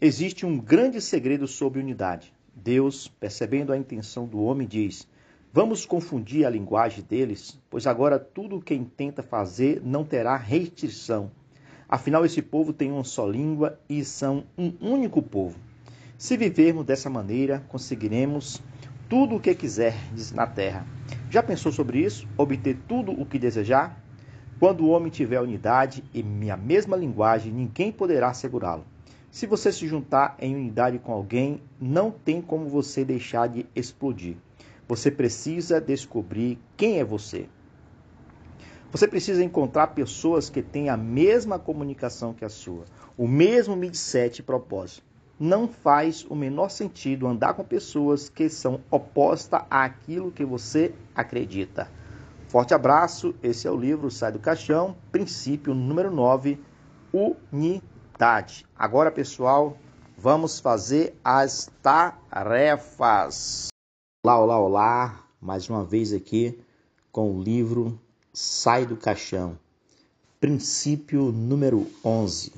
existe um grande segredo sobre unidade. Deus, percebendo a intenção do homem, diz: Vamos confundir a linguagem deles, pois agora tudo quem tenta fazer não terá restrição Afinal, esse povo tem uma só língua e são um único povo. Se vivermos dessa maneira, conseguiremos tudo o que quiserdes na terra. Já pensou sobre isso? Obter tudo o que desejar? Quando o homem tiver unidade e a mesma linguagem, ninguém poderá segurá-lo. Se você se juntar em unidade com alguém, não tem como você deixar de explodir. Você precisa descobrir quem é você. Você precisa encontrar pessoas que têm a mesma comunicação que a sua, o mesmo mindset e propósito. Não faz o menor sentido andar com pessoas que são opostas àquilo que você acredita. Forte abraço, esse é o livro Sai do Caixão, princípio número 9, unidade. Agora, pessoal, vamos fazer as tarefas. Olá, olá, olá, mais uma vez aqui com o livro Sai do caixão. Princípio número 11.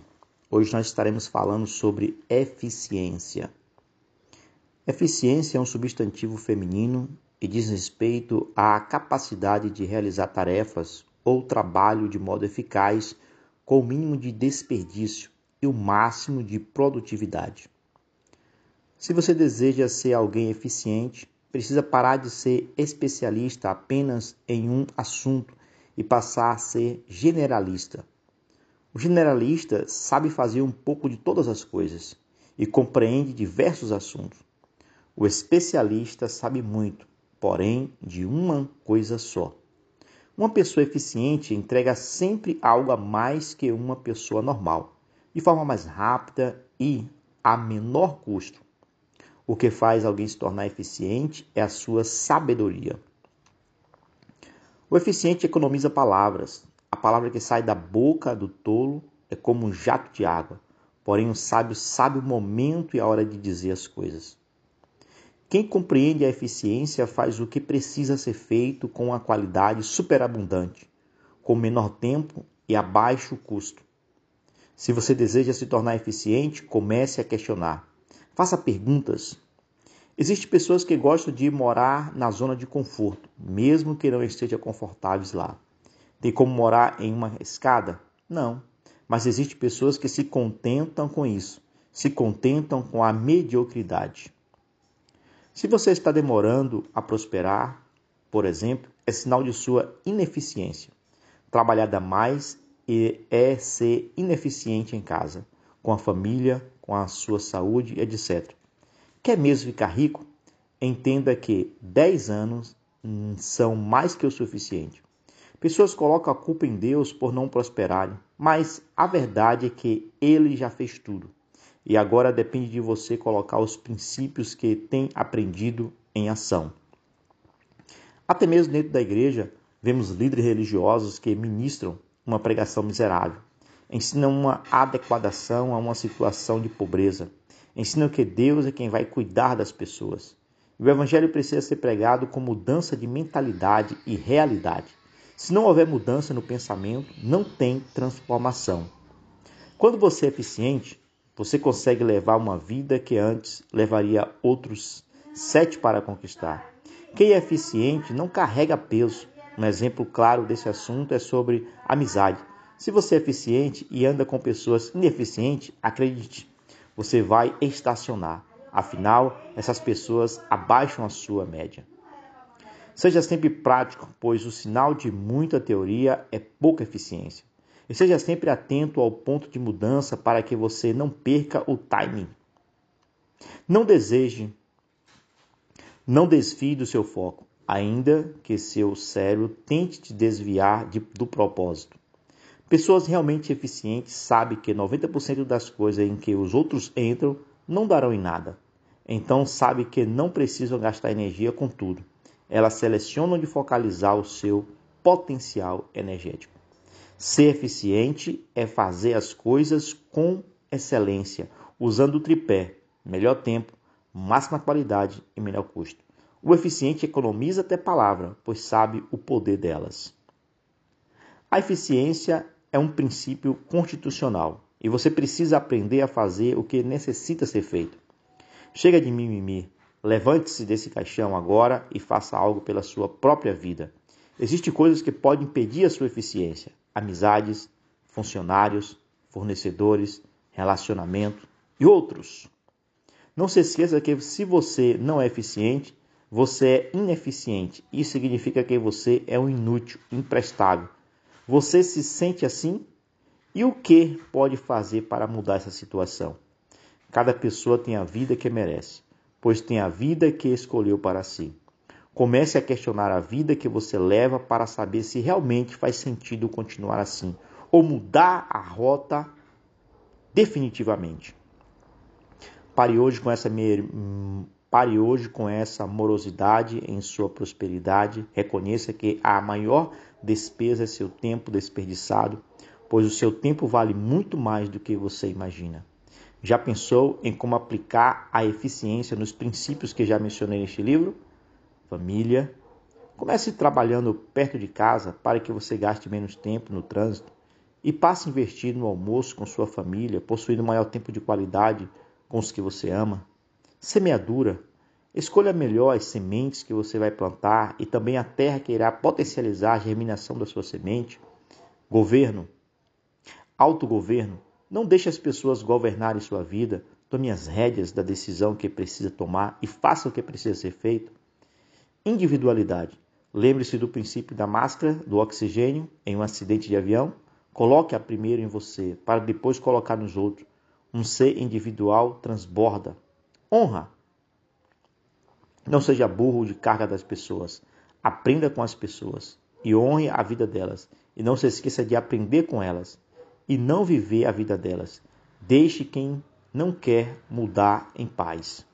Hoje nós estaremos falando sobre eficiência. Eficiência é um substantivo feminino e diz respeito à capacidade de realizar tarefas ou trabalho de modo eficaz, com o mínimo de desperdício e o máximo de produtividade. Se você deseja ser alguém eficiente, precisa parar de ser especialista apenas em um assunto e passar a ser generalista. O generalista sabe fazer um pouco de todas as coisas e compreende diversos assuntos. O especialista sabe muito, porém de uma coisa só. Uma pessoa eficiente entrega sempre algo a mais que uma pessoa normal, de forma mais rápida e a menor custo. O que faz alguém se tornar eficiente é a sua sabedoria. O eficiente economiza palavras. A palavra que sai da boca do tolo é como um jato de água. Porém, o sábio sabe o momento e a hora de dizer as coisas. Quem compreende a eficiência faz o que precisa ser feito com a qualidade superabundante, com menor tempo e a baixo custo. Se você deseja se tornar eficiente, comece a questionar. Faça perguntas Existem pessoas que gostam de morar na zona de conforto, mesmo que não estejam confortáveis lá. Tem como morar em uma escada? Não. Mas existem pessoas que se contentam com isso, se contentam com a mediocridade. Se você está demorando a prosperar, por exemplo, é sinal de sua ineficiência. Trabalhar mais é ser ineficiente em casa, com a família, com a sua saúde, etc. Quer mesmo ficar rico? Entenda que 10 anos são mais que o suficiente. Pessoas colocam a culpa em Deus por não prosperarem, mas a verdade é que Ele já fez tudo. E agora depende de você colocar os princípios que tem aprendido em ação. Até mesmo dentro da igreja, vemos líderes religiosos que ministram uma pregação miserável, ensinam uma adequação a uma situação de pobreza, ensinam que Deus é quem vai cuidar das pessoas. O evangelho precisa ser pregado com mudança de mentalidade e realidade. Se não houver mudança no pensamento, não tem transformação. Quando você é eficiente, você consegue levar uma vida que antes levaria outros sete para conquistar. Quem é eficiente não carrega peso. Um exemplo claro desse assunto é sobre amizade. Se você é eficiente e anda com pessoas ineficientes, acredite, você vai estacionar. Afinal, essas pessoas abaixam a sua média. Seja sempre prático, pois o sinal de muita teoria é pouca eficiência. E seja sempre atento ao ponto de mudança para que você não perca o timing. Não deseje, não desvie do seu foco, ainda que seu cérebro tente te desviar de, do propósito. Pessoas realmente eficientes sabem que 90% das coisas em que os outros entram não darão em nada. Então sabe que não precisam gastar energia com tudo. Elas selecionam de focalizar o seu potencial energético. Ser eficiente é fazer as coisas com excelência, usando o tripé: melhor tempo, máxima qualidade e melhor custo. O eficiente economiza até palavra, pois sabe o poder delas. A eficiência é um princípio constitucional e você precisa aprender a fazer o que necessita ser feito. Chega de mimimi. Levante-se desse caixão agora e faça algo pela sua própria vida. Existem coisas que podem impedir a sua eficiência: amizades, funcionários, fornecedores, relacionamento e outros. Não se esqueça que se você não é eficiente, você é ineficiente. Isso significa que você é um inútil, imprestável. Você se sente assim? E o que pode fazer para mudar essa situação? Cada pessoa tem a vida que merece, pois tem a vida que escolheu para si. Comece a questionar a vida que você leva para saber se realmente faz sentido continuar assim ou mudar a rota definitivamente. Pare hoje com essa pare hoje com essa morosidade em sua prosperidade. Reconheça que a maior despesa é seu tempo desperdiçado, pois o seu tempo vale muito mais do que você imagina. Já pensou em como aplicar a eficiência nos princípios que já mencionei neste livro? Família. Comece trabalhando perto de casa para que você gaste menos tempo no trânsito e passe a investir no almoço com sua família, possuindo maior tempo de qualidade com os que você ama. Semeadura. Escolha melhor as sementes que você vai plantar e também a terra que irá potencializar a germinação da sua semente. Governo. Autogoverno. Não deixe as pessoas governarem sua vida. Tome as rédeas da decisão que precisa tomar e faça o que precisa ser feito. Individualidade. Lembre-se do princípio da máscara do oxigênio em um acidente de avião. Coloque-a primeiro em você, para depois colocar nos outros. Um ser individual transborda. Honra. Não seja burro de carga das pessoas. Aprenda com as pessoas e honre a vida delas. E não se esqueça de aprender com elas e não viver a vida delas. Deixe quem não quer mudar em paz.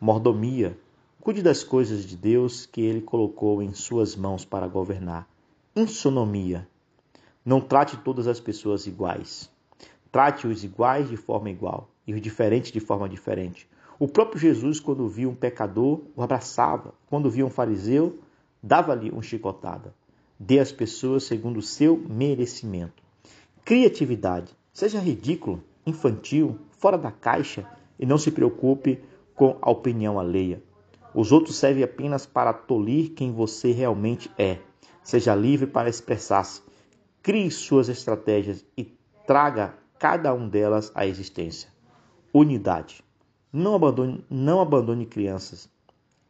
Mordomia. Cuide das coisas de Deus que ele colocou em suas mãos para governar. Insonomia. Não trate todas as pessoas iguais. Trate os iguais de forma igual e os diferentes de forma diferente. O próprio Jesus, quando via um pecador, o abraçava. Quando via um fariseu, dava-lhe uma chicotada. Dê às pessoas segundo o seu merecimento. Criatividade. Seja ridículo, infantil, fora da caixa e não se preocupe com a opinião alheia. Os outros servem apenas para tolir quem você realmente é. Seja livre para expressar-se. Crie suas estratégias e traga cada um delas à existência. Unidade. Não abandone, não abandone crianças.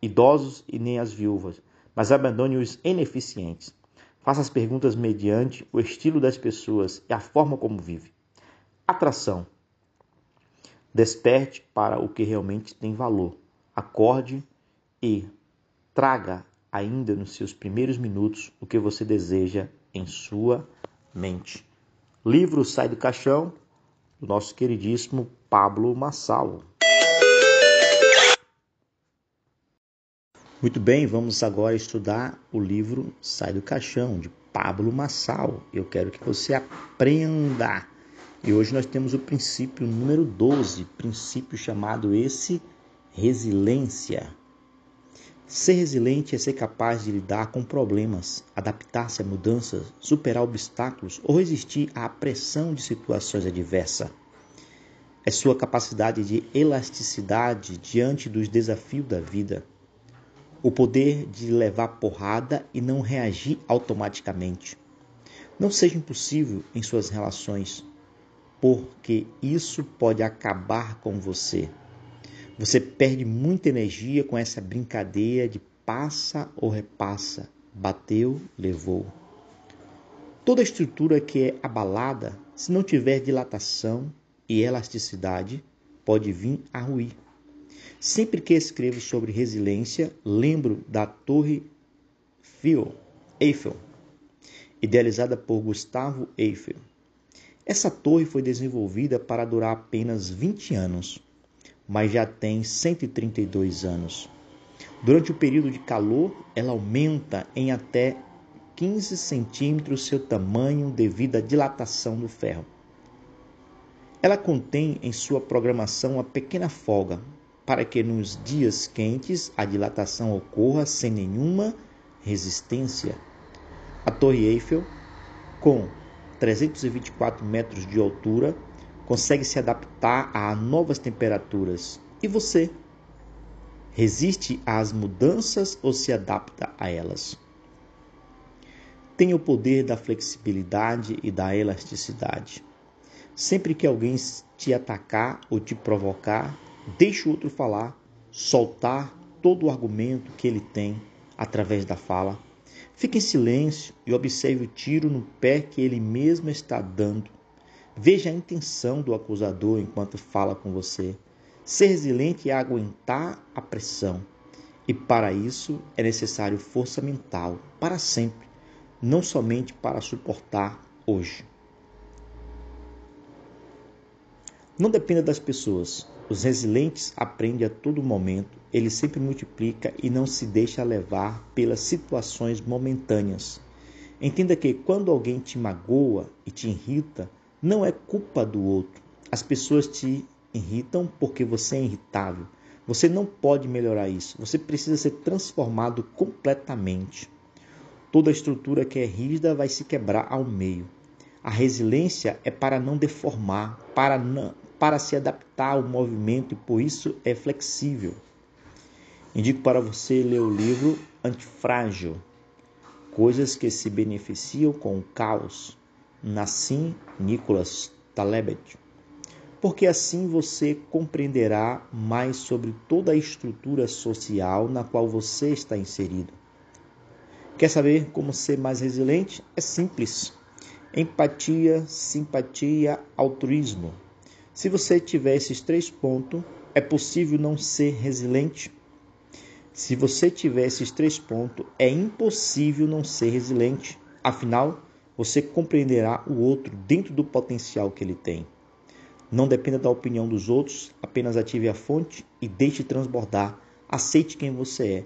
idosos e nem as viúvas, mas abandone os ineficientes. Faça as perguntas mediante o estilo das pessoas e a forma como vive. Atração. Desperte para o que realmente tem valor. Acorde e traga ainda nos seus primeiros minutos o que você deseja em sua mente. Livro Sai do Caixão, do nosso queridíssimo Pablo Massal. Muito bem, vamos agora estudar o livro Sai do Caixão, de Pablo Massal. Eu quero que você aprenda. E hoje nós temos o princípio número 12, princípio chamado esse resiliência. Ser resiliente é ser capaz de lidar com problemas, adaptar-se a mudanças, superar obstáculos ou resistir à pressão de situações adversas. É sua capacidade de elasticidade diante dos desafios da vida o poder de levar porrada e não reagir automaticamente. Não seja impossível em suas relações, porque isso pode acabar com você. Você perde muita energia com essa brincadeira de passa ou repassa, bateu, levou. Toda estrutura que é abalada, se não tiver dilatação e elasticidade, pode vir a ruir. Sempre que escrevo sobre resiliência, lembro da Torre Eiffel, idealizada por Gustavo Eiffel. Essa torre foi desenvolvida para durar apenas 20 anos, mas já tem 132 anos. Durante o período de calor, ela aumenta em até 15 centímetros seu tamanho devido à dilatação do ferro. Ela contém em sua programação uma pequena folga para que nos dias quentes a dilatação ocorra sem nenhuma resistência. A Torre Eiffel, com 324 metros de altura, consegue se adaptar a novas temperaturas. E você? Resiste às mudanças ou se adapta a elas? Tem o poder da flexibilidade e da elasticidade. Sempre que alguém te atacar ou te provocar, Deixe o outro falar, soltar todo o argumento que ele tem através da fala. Fique em silêncio e observe o tiro no pé que ele mesmo está dando. Veja a intenção do acusador enquanto fala com você. Ser resiliente é aguentar a pressão. E para isso é necessário força mental, para sempre, não somente para suportar hoje. Não dependa das pessoas. Os resilientes aprendem a todo momento, ele sempre multiplica e não se deixa levar pelas situações momentâneas. Entenda que quando alguém te magoa e te irrita, não é culpa do outro. As pessoas te irritam porque você é irritável. Você não pode melhorar isso. Você precisa ser transformado completamente. Toda estrutura que é rígida vai se quebrar ao meio. A resiliência é para não deformar, para não, para se adaptar ao movimento e por isso é flexível. Indico para você ler o livro Antifrágil, Coisas que se beneficiam com o caos, Nassim Nicholas Taleb, porque assim você compreenderá mais sobre toda a estrutura social na qual você está inserido. Quer saber como ser mais resiliente? É simples. Empatia, simpatia, altruísmo. Se você tiver esses três pontos, é possível não ser resiliente? Se você tiver esses três pontos, é impossível não ser resiliente. Afinal, você compreenderá o outro dentro do potencial que ele tem. Não dependa da opinião dos outros, apenas ative a fonte e deixe transbordar. Aceite quem você é,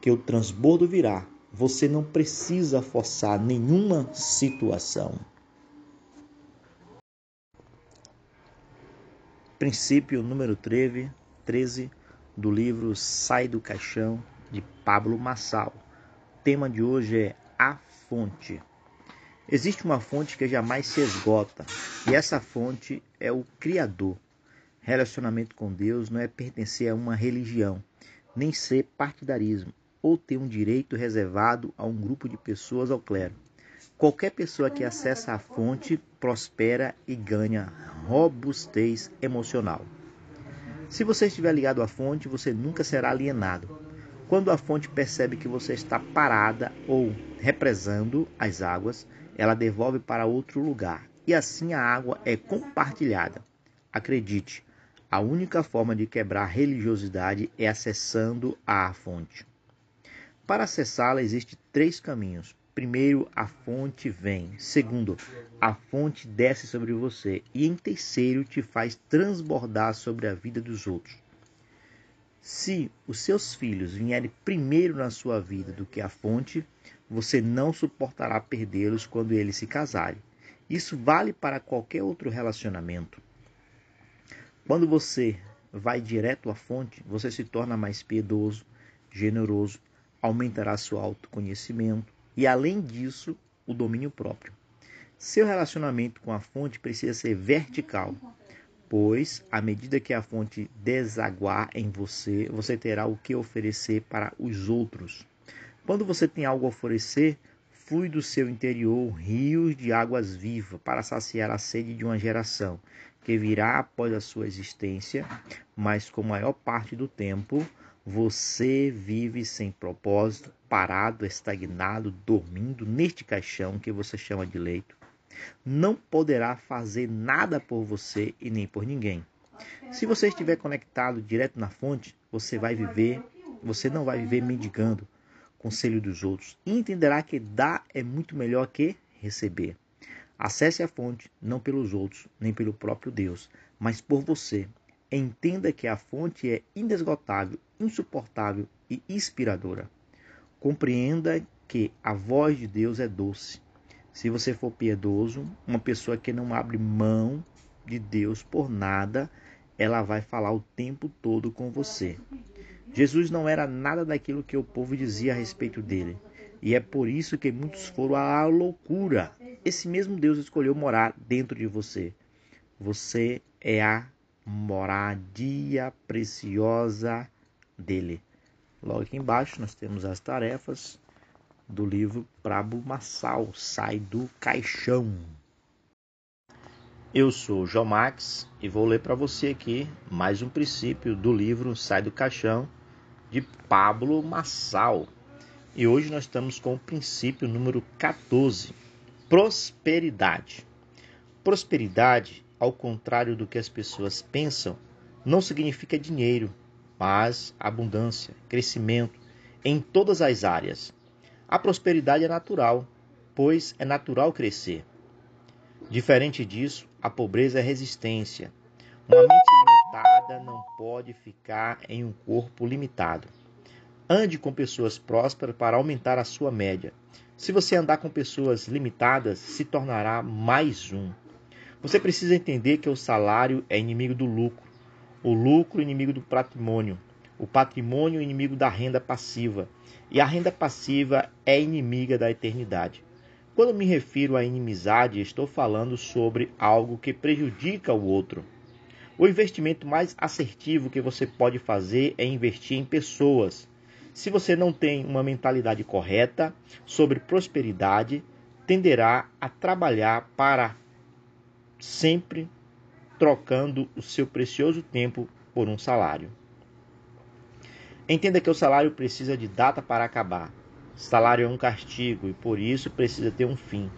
que o transbordo virá. Você não precisa forçar nenhuma situação. Princípio número 13, 13 do livro Sai do Caixão, de Pablo Massal. O tema de hoje é a fonte. Existe uma fonte que jamais se esgota, e essa fonte é o Criador. Relacionamento com Deus não é pertencer a uma religião, nem ser partidarismo, ou ter um direito reservado a um grupo de pessoas ao clero. Qualquer pessoa que acessa a fonte prospera e ganha robustez emocional. Se você estiver ligado à fonte, você nunca será alienado. Quando a fonte percebe que você está parada ou represando as águas, ela devolve para outro lugar e assim a água é compartilhada. Acredite, a única forma de quebrar a religiosidade é acessando a fonte. Para acessá-la existem três caminhos. Primeiro, a fonte vem. Segundo, a fonte desce sobre você. E em terceiro, te faz transbordar sobre a vida dos outros. Se os seus filhos vierem primeiro na sua vida do que a fonte, você não suportará perdê-los quando eles se casarem. Isso vale para qualquer outro relacionamento. Quando você vai direto à fonte, você se torna mais piedoso, generoso, aumentará seu autoconhecimento e, além disso, o domínio próprio. Seu relacionamento com a fonte precisa ser vertical pois à medida que a fonte desaguar em você, você terá o que oferecer para os outros. Quando você tem algo a oferecer, flui do seu interior rios de águas vivas para saciar a sede de uma geração que virá após a sua existência, mas com maior parte do tempo você vive sem propósito, parado, estagnado, dormindo neste caixão que você chama de leito não poderá fazer nada por você e nem por ninguém. Se você estiver conectado direto na fonte, você vai viver, você não vai viver mendigando conselho dos outros e entenderá que dar é muito melhor que receber. Acesse a fonte não pelos outros, nem pelo próprio Deus, mas por você. Entenda que a fonte é inesgotável, insuportável e inspiradora. Compreenda que a voz de Deus é doce se você for piedoso, uma pessoa que não abre mão de Deus por nada, ela vai falar o tempo todo com você. Jesus não era nada daquilo que o povo dizia a respeito dele. E é por isso que muitos foram à loucura. Esse mesmo Deus escolheu morar dentro de você. Você é a moradia preciosa dele. Logo aqui embaixo nós temos as tarefas do livro Prabo Massal, Sai do Caixão. Eu sou João Max e vou ler para você aqui mais um princípio do livro Sai do Caixão de Pablo Massal. E hoje nós estamos com o princípio número 14, prosperidade. Prosperidade, ao contrário do que as pessoas pensam, não significa dinheiro, mas abundância, crescimento em todas as áreas a prosperidade é natural, pois é natural crescer. Diferente disso, a pobreza é resistência. Uma mente limitada não pode ficar em um corpo limitado. Ande com pessoas prósperas para aumentar a sua média. Se você andar com pessoas limitadas, se tornará mais um. Você precisa entender que o salário é inimigo do lucro, o lucro inimigo do patrimônio, o patrimônio inimigo da renda passiva e a renda passiva é inimiga da eternidade. Quando me refiro à inimizade, estou falando sobre algo que prejudica o outro. O investimento mais assertivo que você pode fazer é investir em pessoas. Se você não tem uma mentalidade correta sobre prosperidade, tenderá a trabalhar para sempre trocando o seu precioso tempo por um salário. Entenda que o salário precisa de data para acabar. Salário é um castigo e por isso precisa ter um fim.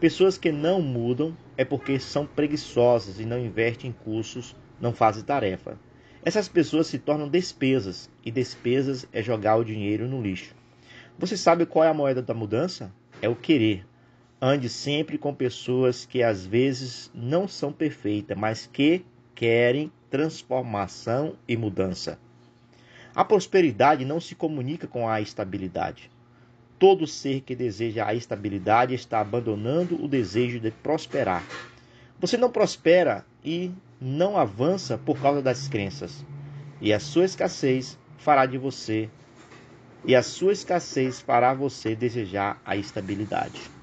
Pessoas que não mudam é porque são preguiçosas e não investem em cursos, não fazem tarefa. Essas pessoas se tornam despesas e despesas é jogar o dinheiro no lixo. Você sabe qual é a moeda da mudança? É o querer. Ande sempre com pessoas que às vezes não são perfeitas, mas que querem transformação e mudança. A prosperidade não se comunica com a estabilidade. Todo ser que deseja a estabilidade está abandonando o desejo de prosperar. Você não prospera e não avança por causa das crenças. E a sua escassez fará de você e a sua escassez fará você desejar a estabilidade.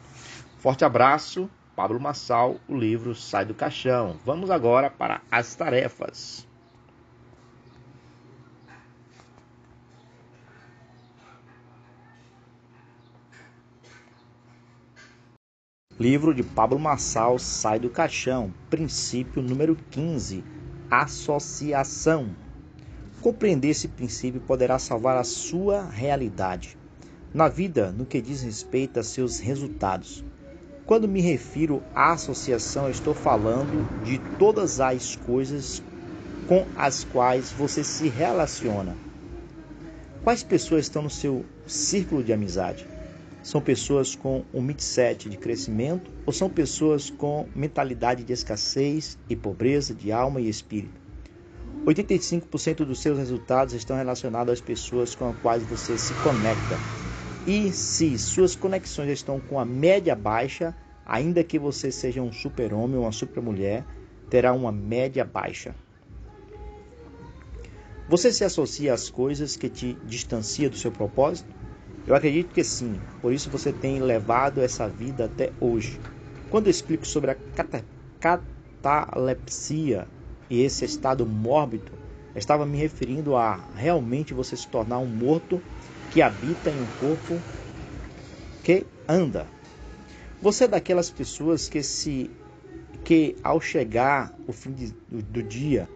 Forte abraço, Pablo Massal, o livro Sai do Caixão. Vamos agora para as tarefas. Livro de Pablo Massal Sai do Caixão, princípio número 15, Associação. Compreender esse princípio poderá salvar a sua realidade na vida no que diz respeito a seus resultados. Quando me refiro à associação, estou falando de todas as coisas com as quais você se relaciona. Quais pessoas estão no seu círculo de amizade? São pessoas com um mindset de crescimento ou são pessoas com mentalidade de escassez e pobreza de alma e espírito? 85% dos seus resultados estão relacionados às pessoas com as quais você se conecta. E se suas conexões estão com a média baixa, ainda que você seja um super-homem ou uma super-mulher, terá uma média baixa. Você se associa às coisas que te distanciam do seu propósito? Eu acredito que sim, por isso você tem levado essa vida até hoje. Quando eu explico sobre a catalepsia e esse estado mórbido, estava me referindo a realmente você se tornar um morto que habita em um corpo que anda. Você é daquelas pessoas que se que ao chegar o fim de, do, do dia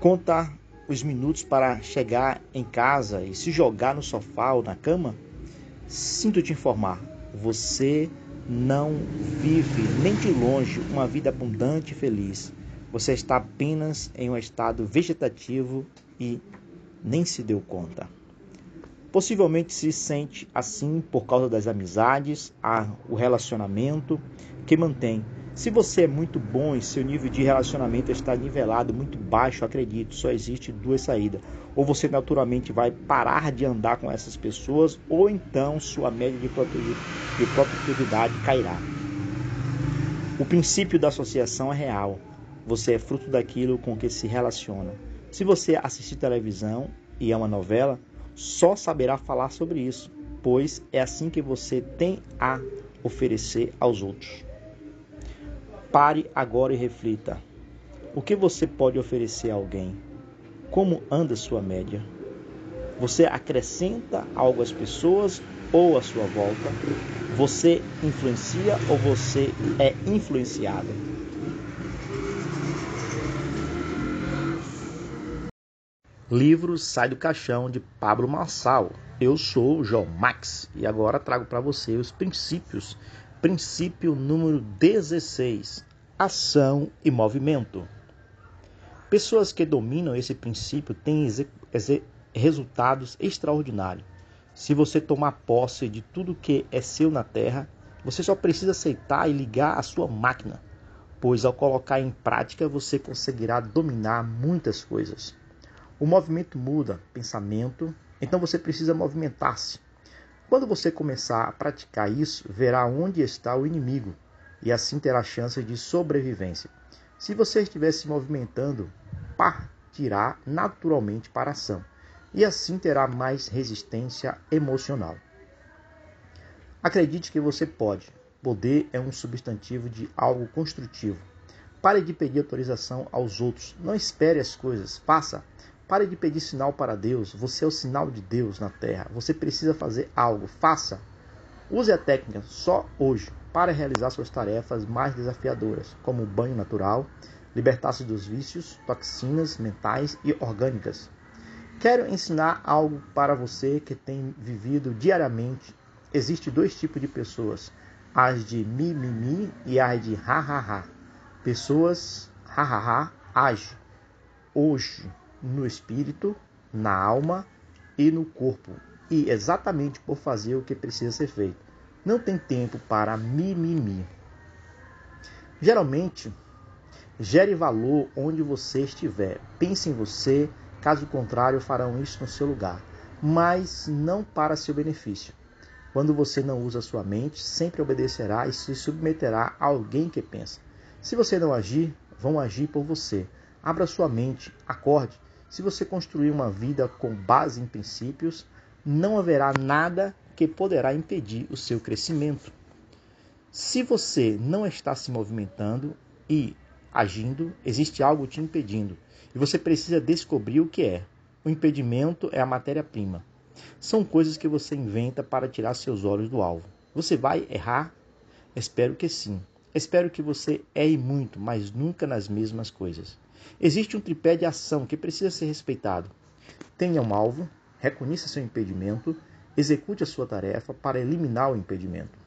conta os minutos para chegar em casa e se jogar no sofá ou na cama? Sinto te informar, você não vive nem de longe uma vida abundante e feliz. Você está apenas em um estado vegetativo e nem se deu conta. Possivelmente se sente assim por causa das amizades, a, o relacionamento que mantém se você é muito bom e seu nível de relacionamento está nivelado, muito baixo, acredito, só existe duas saídas. Ou você naturalmente vai parar de andar com essas pessoas, ou então sua média de produtividade cairá. O princípio da associação é real. Você é fruto daquilo com que se relaciona. Se você assistir televisão e é uma novela, só saberá falar sobre isso, pois é assim que você tem a oferecer aos outros. Pare agora e reflita. O que você pode oferecer a alguém? Como anda sua média? Você acrescenta algo às pessoas ou à sua volta? Você influencia ou você é influenciado? Livro Sai do Caixão de Pablo Marçal. Eu sou o João Max e agora trago para você os princípios Princípio número 16: Ação e movimento. Pessoas que dominam esse princípio têm resultados extraordinários. Se você tomar posse de tudo que é seu na terra, você só precisa aceitar e ligar a sua máquina, pois ao colocar em prática você conseguirá dominar muitas coisas. O movimento muda pensamento, então você precisa movimentar-se. Quando você começar a praticar isso, verá onde está o inimigo e assim terá chance de sobrevivência. Se você estiver se movimentando, partirá naturalmente para a ação e assim terá mais resistência emocional. Acredite que você pode. Poder é um substantivo de algo construtivo. Pare de pedir autorização aos outros. Não espere as coisas. Faça. Pare de pedir sinal para Deus. Você é o sinal de Deus na terra. Você precisa fazer algo. Faça. Use a técnica só hoje para realizar suas tarefas mais desafiadoras, como o banho natural, libertar-se dos vícios, toxinas mentais e orgânicas. Quero ensinar algo para você que tem vivido diariamente. Existem dois tipos de pessoas: as de mimimi e as de ha-ha-ha. Pessoas ha-ha-ha age hoje no espírito, na alma e no corpo, e exatamente por fazer o que precisa ser feito. Não tem tempo para mimimi. Geralmente, gere valor onde você estiver. Pense em você, caso contrário, farão isso no seu lugar, mas não para seu benefício. Quando você não usa sua mente, sempre obedecerá e se submeterá a alguém que pensa. Se você não agir, vão agir por você. Abra sua mente, acorde se você construir uma vida com base em princípios, não haverá nada que poderá impedir o seu crescimento. Se você não está se movimentando e agindo, existe algo te impedindo e você precisa descobrir o que é. O impedimento é a matéria-prima. São coisas que você inventa para tirar seus olhos do alvo. Você vai errar? Espero que sim. Espero que você erre muito, mas nunca nas mesmas coisas. Existe um tripé de ação que precisa ser respeitado. Tenha um alvo, reconheça seu impedimento, execute a sua tarefa para eliminar o impedimento.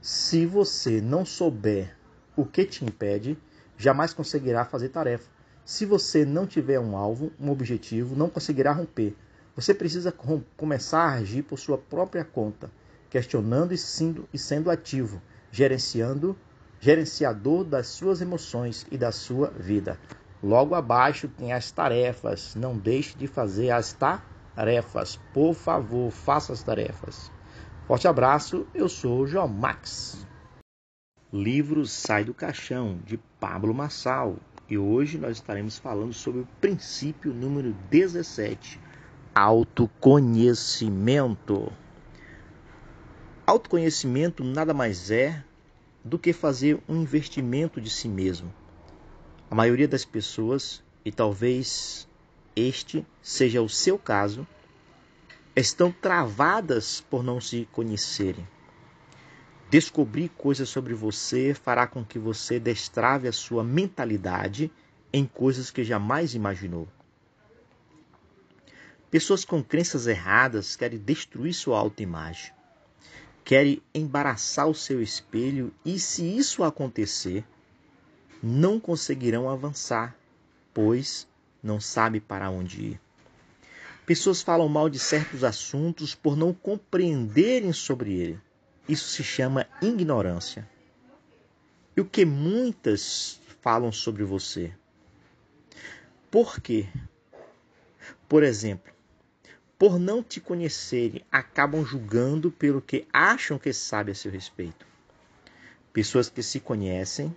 Se você não souber o que te impede, jamais conseguirá fazer tarefa. Se você não tiver um alvo, um objetivo, não conseguirá romper. Você precisa começar a agir por sua própria conta, questionando e sendo, e sendo ativo, gerenciando, gerenciador das suas emoções e da sua vida. Logo abaixo tem as tarefas. Não deixe de fazer as tarefas. Por favor, faça as tarefas. Forte abraço, eu sou o João Max. Livro Sai do Caixão, de Pablo Massal. E hoje nós estaremos falando sobre o princípio número 17, autoconhecimento. Autoconhecimento nada mais é do que fazer um investimento de si mesmo a maioria das pessoas, e talvez este seja o seu caso, estão travadas por não se conhecerem. Descobrir coisas sobre você fará com que você destrave a sua mentalidade em coisas que jamais imaginou. Pessoas com crenças erradas querem destruir sua autoimagem, querem embaraçar o seu espelho e, se isso acontecer, não conseguirão avançar, pois não sabe para onde ir. Pessoas falam mal de certos assuntos por não compreenderem sobre ele. Isso se chama ignorância. E o que muitas falam sobre você? Por quê? Por exemplo, por não te conhecerem, acabam julgando pelo que acham que sabe a seu respeito. Pessoas que se conhecem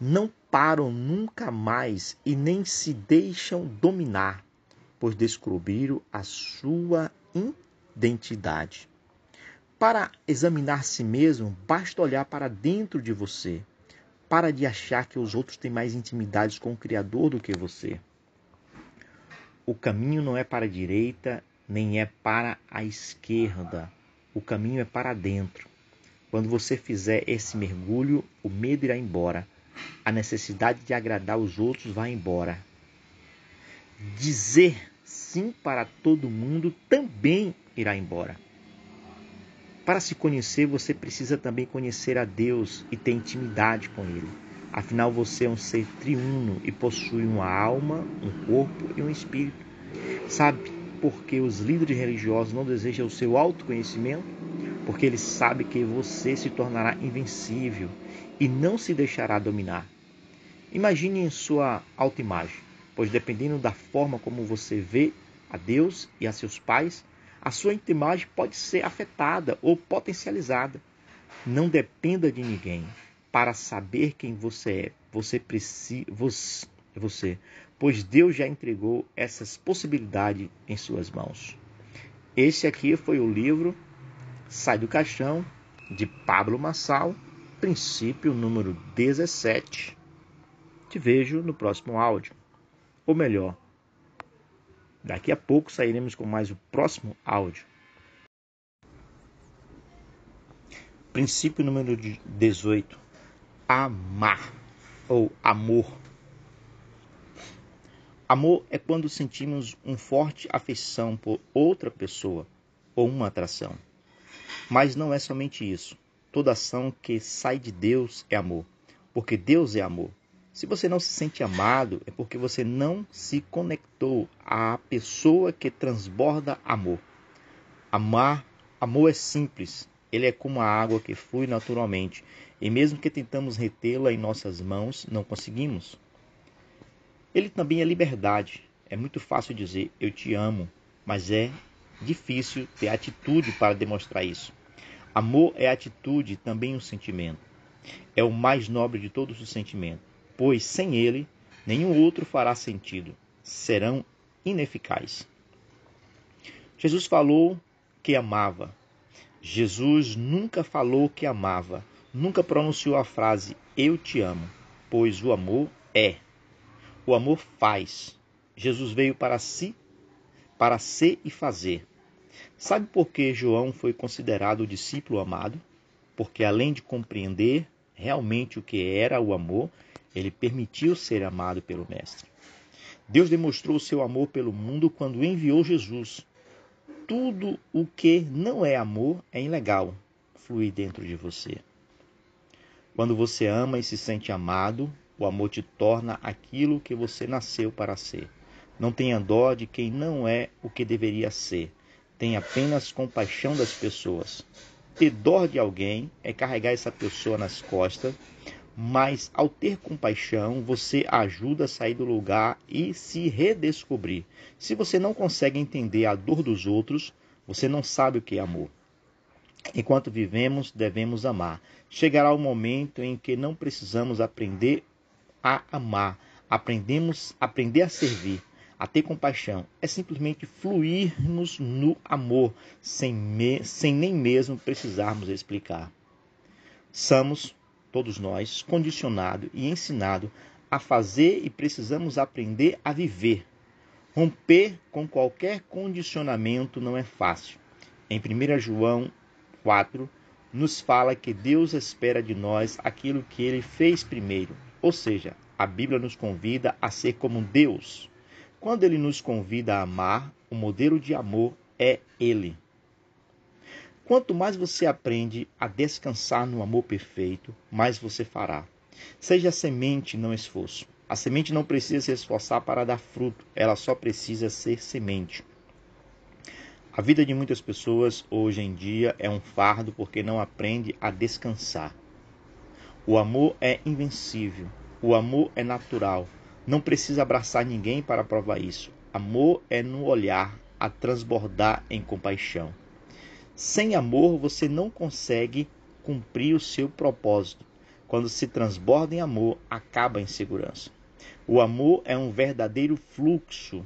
não param nunca mais e nem se deixam dominar, pois descobriram a sua identidade. Para examinar si mesmo, basta olhar para dentro de você. Para de achar que os outros têm mais intimidades com o Criador do que você. O caminho não é para a direita, nem é para a esquerda. O caminho é para dentro. Quando você fizer esse mergulho, o medo irá embora a necessidade de agradar os outros vai embora. Dizer sim para todo mundo também irá embora. Para se conhecer, você precisa também conhecer a Deus e ter intimidade com Ele. Afinal, você é um ser triuno e possui uma alma, um corpo e um espírito. Sabe por que os líderes religiosos não desejam o seu autoconhecimento? Porque eles sabem que você se tornará invencível e não se deixará dominar. Imagine em sua autoimagem, pois dependendo da forma como você vê a Deus e a seus pais, a sua autoimagem pode ser afetada ou potencializada. Não dependa de ninguém para saber quem você é. Você precisa você, você, pois Deus já entregou essas possibilidades em suas mãos. Esse aqui foi o livro Sai do Caixão de Pablo Massal princípio número 17. Te vejo no próximo áudio. Ou melhor, daqui a pouco sairemos com mais o próximo áudio. Princípio número 18. Amar ou amor. Amor é quando sentimos um forte afeição por outra pessoa ou uma atração. Mas não é somente isso Toda ação que sai de Deus é amor, porque Deus é amor. Se você não se sente amado, é porque você não se conectou à pessoa que transborda amor. Amar, amor é simples. Ele é como a água que flui naturalmente, e mesmo que tentamos retê-la em nossas mãos, não conseguimos. Ele também é liberdade. É muito fácil dizer eu te amo, mas é difícil ter atitude para demonstrar isso. Amor é atitude também um sentimento. É o mais nobre de todos os sentimentos, pois sem ele, nenhum outro fará sentido. Serão ineficazes. Jesus falou que amava. Jesus nunca falou que amava, nunca pronunciou a frase eu te amo, pois o amor é. O amor faz. Jesus veio para si, para ser e fazer. Sabe por que João foi considerado o discípulo amado? Porque além de compreender realmente o que era o amor, Ele permitiu ser amado pelo Mestre. Deus demonstrou o seu amor pelo mundo quando enviou Jesus. Tudo o que não é amor é ilegal fluir dentro de você. Quando você ama e se sente amado, o amor te torna aquilo que você nasceu para ser. Não tenha dó de quem não é o que deveria ser. Tenha apenas compaixão das pessoas. Ter dó de alguém é carregar essa pessoa nas costas, mas ao ter compaixão, você ajuda a sair do lugar e se redescobrir. Se você não consegue entender a dor dos outros, você não sabe o que é amor. Enquanto vivemos, devemos amar. Chegará o momento em que não precisamos aprender a amar, aprendemos aprender a servir, a ter compaixão. É simplesmente fluirmos no amor, sem, me, sem nem mesmo precisarmos explicar. Somos, todos nós, condicionados e ensinados a fazer e precisamos aprender a viver. Romper com qualquer condicionamento não é fácil. Em 1 João 4, nos fala que Deus espera de nós aquilo que ele fez primeiro, ou seja, a Bíblia nos convida a ser como Deus. Quando ele nos convida a amar, o modelo de amor é ele. Quanto mais você aprende a descansar no amor perfeito, mais você fará. Seja semente, não esforço. A semente não precisa se esforçar para dar fruto, ela só precisa ser semente. A vida de muitas pessoas hoje em dia é um fardo porque não aprende a descansar. O amor é invencível. O amor é natural. Não precisa abraçar ninguém para provar isso. Amor é no olhar, a transbordar em compaixão. Sem amor, você não consegue cumprir o seu propósito. Quando se transborda em amor, acaba em segurança. O amor é um verdadeiro fluxo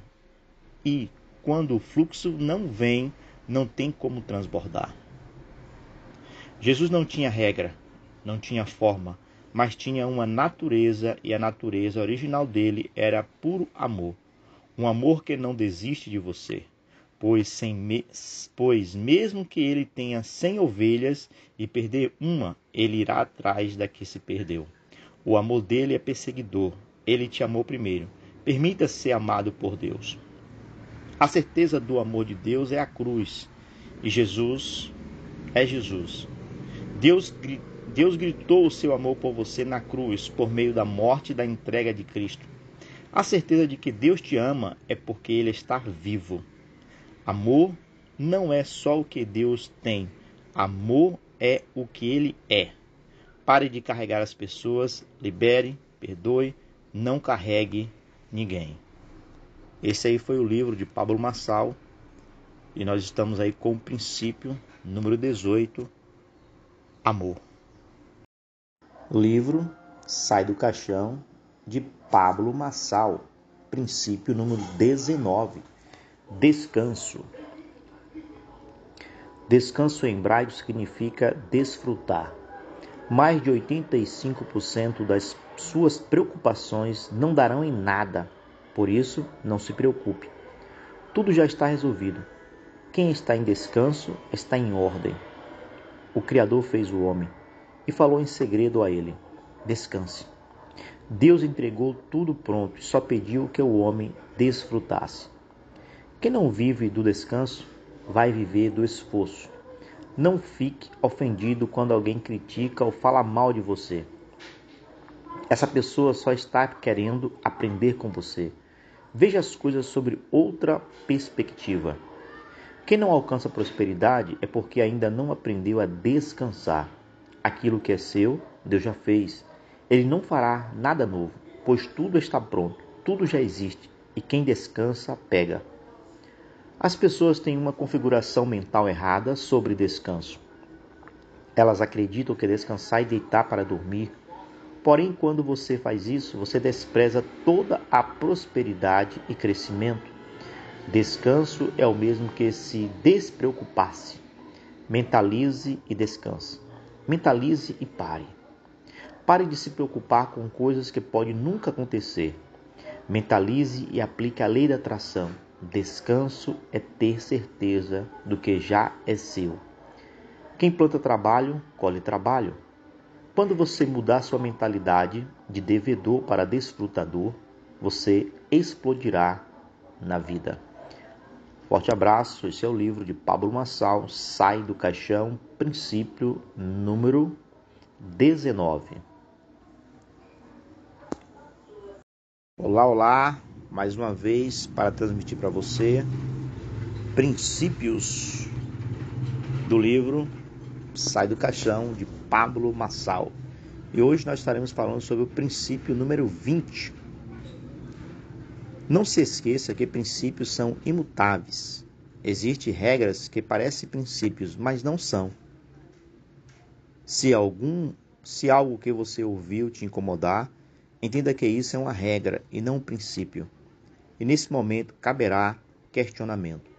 e quando o fluxo não vem, não tem como transbordar. Jesus não tinha regra, não tinha forma, mas tinha uma natureza e a natureza original dele era puro amor. Um amor que não desiste de você, pois, sem me... pois mesmo que ele tenha cem ovelhas e perder uma, ele irá atrás da que se perdeu. O amor dele é perseguidor, ele te amou primeiro. Permita -se ser amado por Deus. A certeza do amor de Deus é a cruz, e Jesus é Jesus. Deus Deus gritou o seu amor por você na cruz por meio da morte e da entrega de Cristo. A certeza de que Deus te ama é porque Ele está vivo. Amor não é só o que Deus tem, amor é o que Ele é. Pare de carregar as pessoas, libere, perdoe, não carregue ninguém. Esse aí foi o livro de Pablo Massal e nós estamos aí com o princípio número 18, amor. Livro Sai do Caixão, de Pablo Massal. Princípio número 19. Descanso. Descanso em hebraico significa desfrutar. Mais de 85% das suas preocupações não darão em nada. Por isso, não se preocupe. Tudo já está resolvido. Quem está em descanso está em ordem. O Criador fez o homem e falou em segredo a ele: Descanse. Deus entregou tudo pronto e só pediu que o homem desfrutasse. Quem não vive do descanso vai viver do esforço. Não fique ofendido quando alguém critica ou fala mal de você. Essa pessoa só está querendo aprender com você. Veja as coisas sobre outra perspectiva. Quem não alcança prosperidade é porque ainda não aprendeu a descansar. Aquilo que é seu, Deus já fez. Ele não fará nada novo, pois tudo está pronto, tudo já existe, e quem descansa, pega. As pessoas têm uma configuração mental errada sobre descanso. Elas acreditam que descansar e deitar para dormir. Porém, quando você faz isso, você despreza toda a prosperidade e crescimento. Descanso é o mesmo que se despreocupar-se. Mentalize e descanse. Mentalize e pare. Pare de se preocupar com coisas que podem nunca acontecer. Mentalize e aplique a lei da atração. Descanso é ter certeza do que já é seu. Quem planta trabalho, colhe trabalho. Quando você mudar sua mentalidade, de devedor para desfrutador, você explodirá na vida. Forte abraço, esse é o livro de Pablo Massal, Sai do Caixão, princípio número 19. Olá, olá, mais uma vez para transmitir para você princípios do livro Sai do Caixão de Pablo Massal. E hoje nós estaremos falando sobre o princípio número 20. Não se esqueça que princípios são imutáveis. Existem regras que parecem princípios, mas não são. Se algum, se algo que você ouviu te incomodar, entenda que isso é uma regra e não um princípio. E nesse momento caberá questionamento.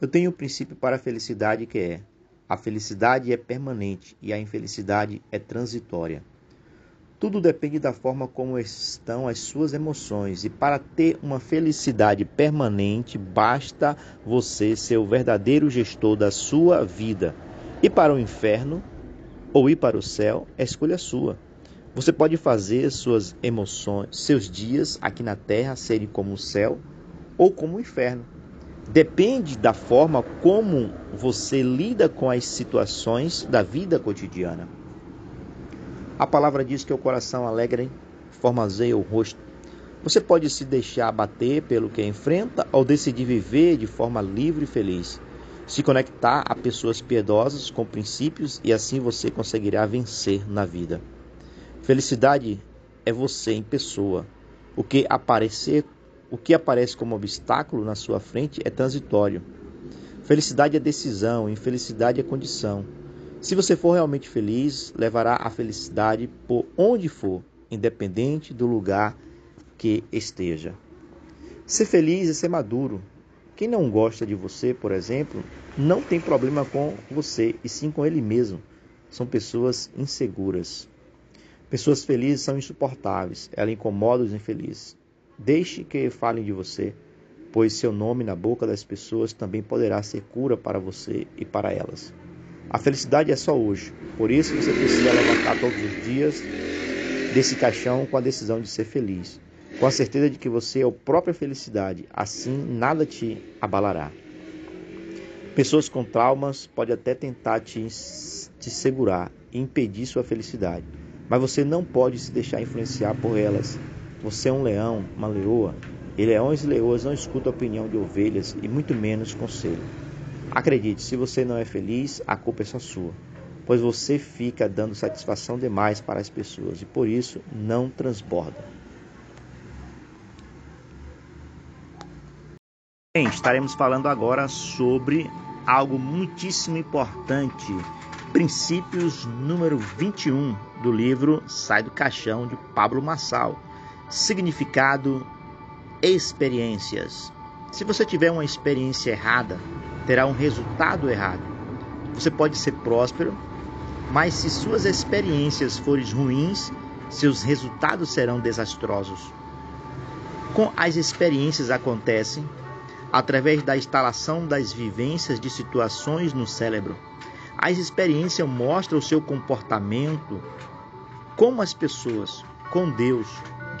Eu tenho um princípio para a felicidade que é: a felicidade é permanente e a infelicidade é transitória. Tudo depende da forma como estão as suas emoções, e para ter uma felicidade permanente, basta você ser o verdadeiro gestor da sua vida. E para o inferno ou ir para o céu é escolha sua. Você pode fazer suas emoções, seus dias aqui na terra serem como o céu ou como o inferno. Depende da forma como você lida com as situações da vida cotidiana. A palavra diz que o coração alegre formazeia o rosto. Você pode se deixar abater pelo que enfrenta ou decidir viver de forma livre e feliz. Se conectar a pessoas piedosas com princípios e assim você conseguirá vencer na vida. Felicidade é você em pessoa. O que aparecer, o que aparece como obstáculo na sua frente é transitório. Felicidade é decisão, infelicidade é condição. Se você for realmente feliz, levará a felicidade por onde for, independente do lugar que esteja. Ser feliz é ser maduro. Quem não gosta de você, por exemplo, não tem problema com você, e sim com ele mesmo. São pessoas inseguras. Pessoas felizes são insuportáveis, ela incomoda os infelizes. Deixe que falem de você, pois seu nome na boca das pessoas também poderá ser cura para você e para elas. A felicidade é só hoje. Por isso você precisa levantar todos os dias desse caixão com a decisão de ser feliz, com a certeza de que você é a própria felicidade. Assim, nada te abalará. Pessoas com traumas podem até tentar te, te segurar e impedir sua felicidade, mas você não pode se deixar influenciar por elas. Você é um leão, uma leoa, e leões e leoas não escutam a opinião de ovelhas e muito menos conselho. Acredite, se você não é feliz, a culpa é só sua, pois você fica dando satisfação demais para as pessoas e por isso não transborda. Bem, estaremos falando agora sobre algo muitíssimo importante. Princípios número 21 do livro Sai do Caixão de Pablo Massal. Significado: experiências. Se você tiver uma experiência errada, terá um resultado errado. Você pode ser próspero, mas se suas experiências forem ruins, seus resultados serão desastrosos. Com as experiências acontecem através da instalação das vivências de situações no cérebro. As experiências mostram o seu comportamento com as pessoas, com Deus,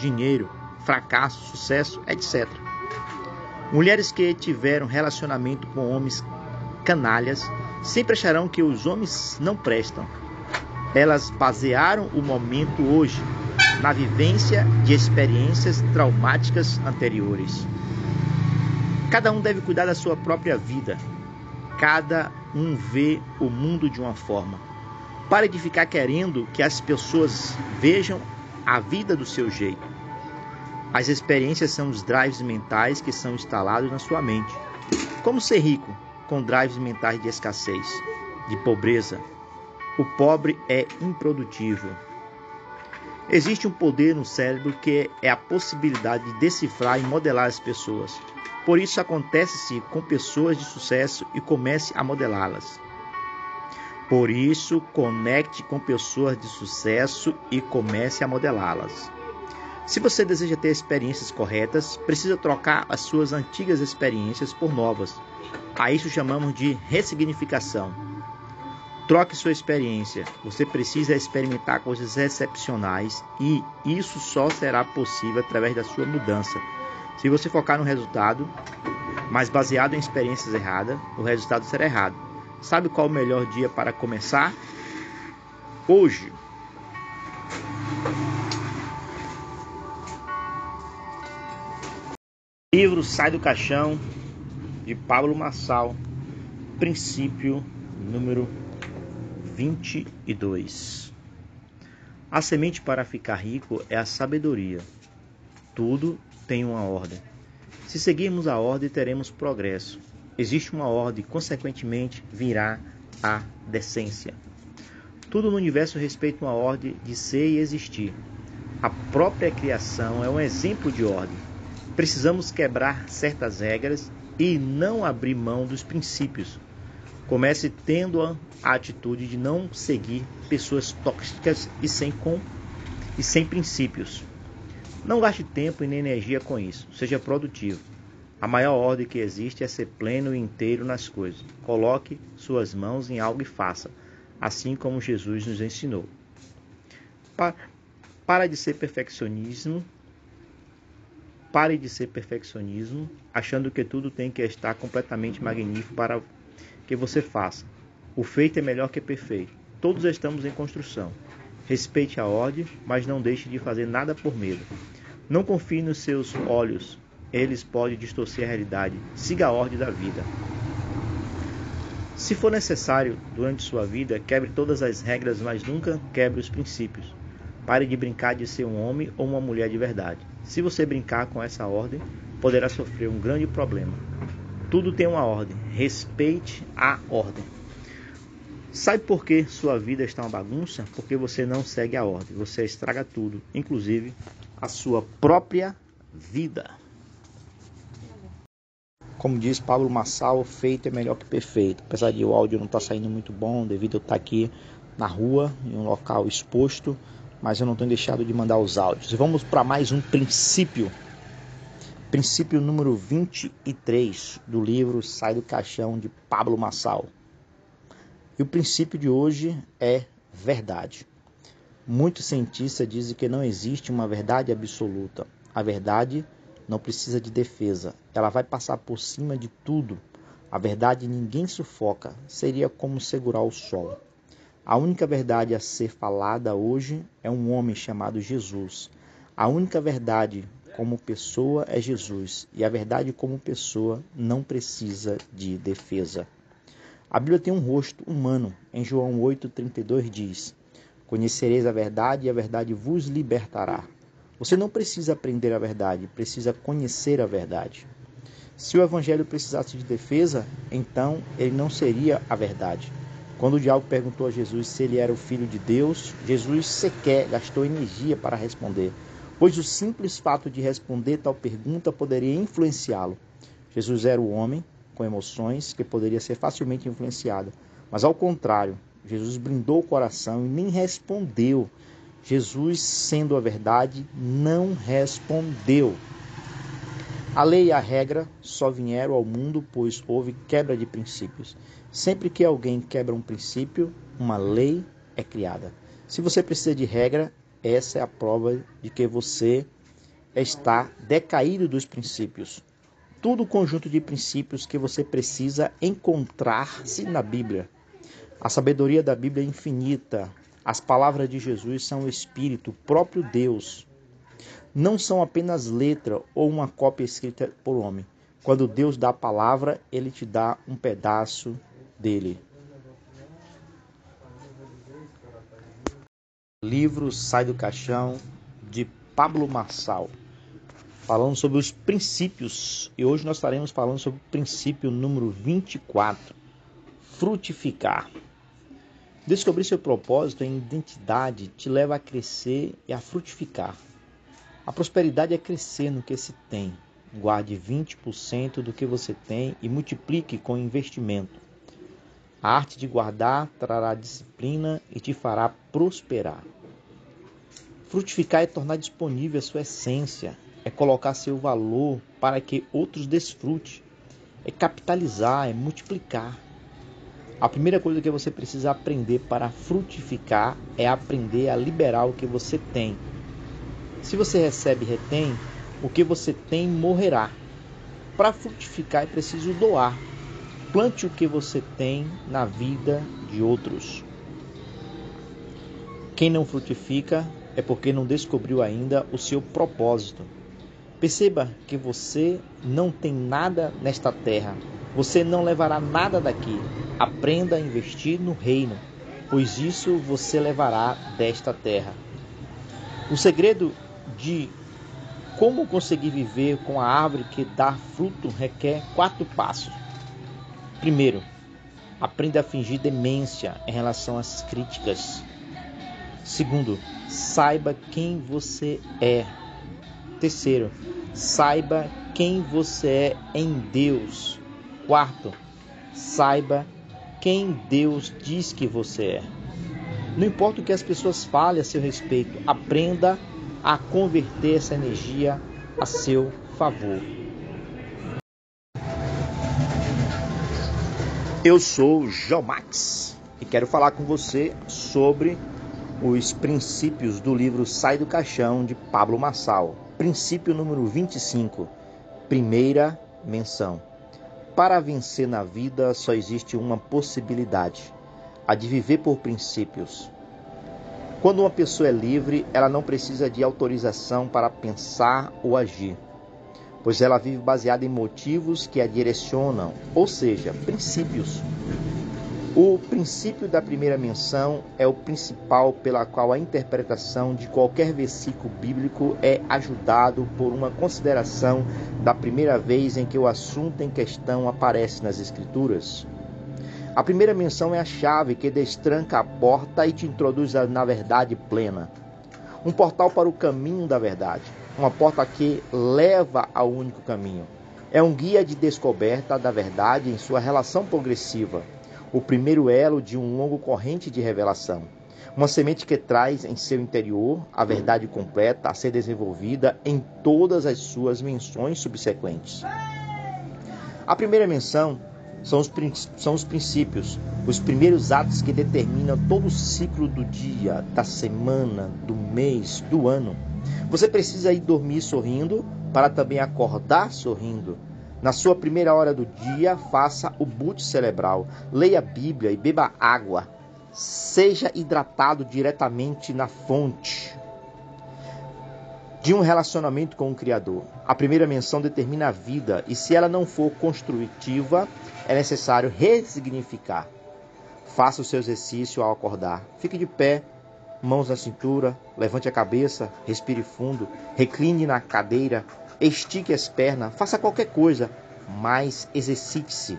dinheiro, fracasso, sucesso, etc. Mulheres que tiveram relacionamento com homens canalhas sempre acharão que os homens não prestam. Elas basearam o momento hoje na vivência de experiências traumáticas anteriores. Cada um deve cuidar da sua própria vida. Cada um vê o mundo de uma forma. Pare de ficar querendo que as pessoas vejam a vida do seu jeito. As experiências são os drives mentais que são instalados na sua mente. Como ser rico com drives mentais de escassez, de pobreza? O pobre é improdutivo. Existe um poder no cérebro que é a possibilidade de decifrar e modelar as pessoas. Por isso acontece-se com pessoas de sucesso e comece a modelá-las. Por isso, conecte com pessoas de sucesso e comece a modelá-las. Se você deseja ter experiências corretas, precisa trocar as suas antigas experiências por novas. A isso chamamos de ressignificação. Troque sua experiência. Você precisa experimentar coisas excepcionais e isso só será possível através da sua mudança. Se você focar no resultado, mas baseado em experiências erradas, o resultado será errado. Sabe qual o melhor dia para começar? Hoje. Livro Sai do Caixão, de Pablo Massal, princípio número 22. A semente para ficar rico é a sabedoria. Tudo tem uma ordem. Se seguirmos a ordem, teremos progresso. Existe uma ordem, consequentemente, virá a decência. Tudo no universo respeita uma ordem de ser e existir. A própria criação é um exemplo de ordem. Precisamos quebrar certas regras e não abrir mão dos princípios. Comece tendo a atitude de não seguir pessoas tóxicas e sem, com, e sem princípios. Não gaste tempo e nem energia com isso. Seja produtivo. A maior ordem que existe é ser pleno e inteiro nas coisas. Coloque suas mãos em algo e faça, assim como Jesus nos ensinou. Para de ser perfeccionismo Pare de ser perfeccionismo, achando que tudo tem que estar completamente magnífico para que você faça. O feito é melhor que perfeito. Todos estamos em construção. Respeite a ordem, mas não deixe de fazer nada por medo. Não confie nos seus olhos, eles podem distorcer a realidade. Siga a ordem da vida. Se for necessário, durante sua vida, quebre todas as regras, mas nunca quebre os princípios. Pare de brincar de ser um homem ou uma mulher de verdade. Se você brincar com essa ordem, poderá sofrer um grande problema. Tudo tem uma ordem. Respeite a ordem. Sabe por que sua vida está uma bagunça? Porque você não segue a ordem. Você estraga tudo, inclusive a sua própria vida. Como diz Pablo Massal, feito é melhor que perfeito. Apesar de o áudio não estar tá saindo muito bom, devido a eu estar aqui na rua, em um local exposto, mas eu não tenho deixado de mandar os áudios. Vamos para mais um princípio. Princípio número 23 do livro Sai do Caixão de Pablo Massal. E o princípio de hoje é verdade. Muitos cientistas dizem que não existe uma verdade absoluta. A verdade não precisa de defesa. Ela vai passar por cima de tudo. A verdade ninguém sufoca. Seria como segurar o sol. A única verdade a ser falada hoje é um homem chamado Jesus. A única verdade como pessoa é Jesus, e a verdade como pessoa não precisa de defesa. A Bíblia tem um rosto humano. Em João 8,32 diz: Conhecereis a verdade e a verdade vos libertará. Você não precisa aprender a verdade, precisa conhecer a verdade. Se o evangelho precisasse de defesa, então ele não seria a verdade. Quando o diabo perguntou a Jesus se ele era o filho de Deus, Jesus sequer gastou energia para responder, pois o simples fato de responder tal pergunta poderia influenciá-lo. Jesus era o homem com emoções que poderia ser facilmente influenciado, mas ao contrário, Jesus brindou o coração e nem respondeu. Jesus, sendo a verdade, não respondeu. A lei e a regra só vieram ao mundo pois houve quebra de princípios. Sempre que alguém quebra um princípio, uma lei é criada. Se você precisa de regra, essa é a prova de que você está decaído dos princípios. Tudo o conjunto de princípios que você precisa encontrar-se na Bíblia. A sabedoria da Bíblia é infinita. As palavras de Jesus são o Espírito, o próprio Deus não são apenas letra ou uma cópia escrita por homem. Quando Deus dá a palavra, ele te dá um pedaço dele. Livro Sai do Caixão de Pablo Marçal, falando sobre os princípios. E hoje nós estaremos falando sobre o princípio número 24, frutificar. Descobrir seu propósito em identidade te leva a crescer e a frutificar. A prosperidade é crescer no que se tem. Guarde 20% do que você tem e multiplique com investimento. A arte de guardar trará disciplina e te fará prosperar. Frutificar é tornar disponível a sua essência, é colocar seu valor para que outros desfrute, é capitalizar, é multiplicar. A primeira coisa que você precisa aprender para frutificar é aprender a liberar o que você tem. Se você recebe e retém, o que você tem morrerá. Para frutificar é preciso doar. Plante o que você tem na vida de outros. Quem não frutifica é porque não descobriu ainda o seu propósito. Perceba que você não tem nada nesta terra. Você não levará nada daqui. Aprenda a investir no reino, pois isso você levará desta terra. O segredo de como conseguir viver com a árvore que dá fruto requer quatro passos. Primeiro, aprenda a fingir demência em relação às críticas. Segundo, saiba quem você é. Terceiro, saiba quem você é em Deus. Quarto, saiba quem Deus diz que você é. Não importa o que as pessoas falem a seu respeito, aprenda a converter essa energia a seu favor. Eu sou João Max e quero falar com você sobre os princípios do livro Sai do Caixão de Pablo Massal. Princípio número 25, primeira menção. Para vencer na vida só existe uma possibilidade: a de viver por princípios. Quando uma pessoa é livre, ela não precisa de autorização para pensar ou agir, pois ela vive baseada em motivos que a direcionam, ou seja, princípios. O princípio da primeira menção é o principal pela qual a interpretação de qualquer versículo bíblico é ajudado por uma consideração da primeira vez em que o assunto em questão aparece nas Escrituras. A primeira menção é a chave que destranca a porta e te introduz na verdade plena. Um portal para o caminho da verdade, uma porta que leva ao único caminho. É um guia de descoberta da verdade em sua relação progressiva o primeiro elo de um longo corrente de revelação. Uma semente que traz em seu interior a verdade completa a ser desenvolvida em todas as suas menções subsequentes. A primeira menção são os, são os princípios, os primeiros atos que determinam todo o ciclo do dia, da semana, do mês, do ano. Você precisa ir dormir sorrindo para também acordar sorrindo. Na sua primeira hora do dia, faça o boot cerebral, leia a Bíblia e beba água. Seja hidratado diretamente na fonte de um relacionamento com o Criador. A primeira menção determina a vida e, se ela não for construtiva, é necessário resignificar. Faça o seu exercício ao acordar. Fique de pé, mãos na cintura, levante a cabeça, respire fundo, recline na cadeira, estique as pernas, faça qualquer coisa, mas exercite-se.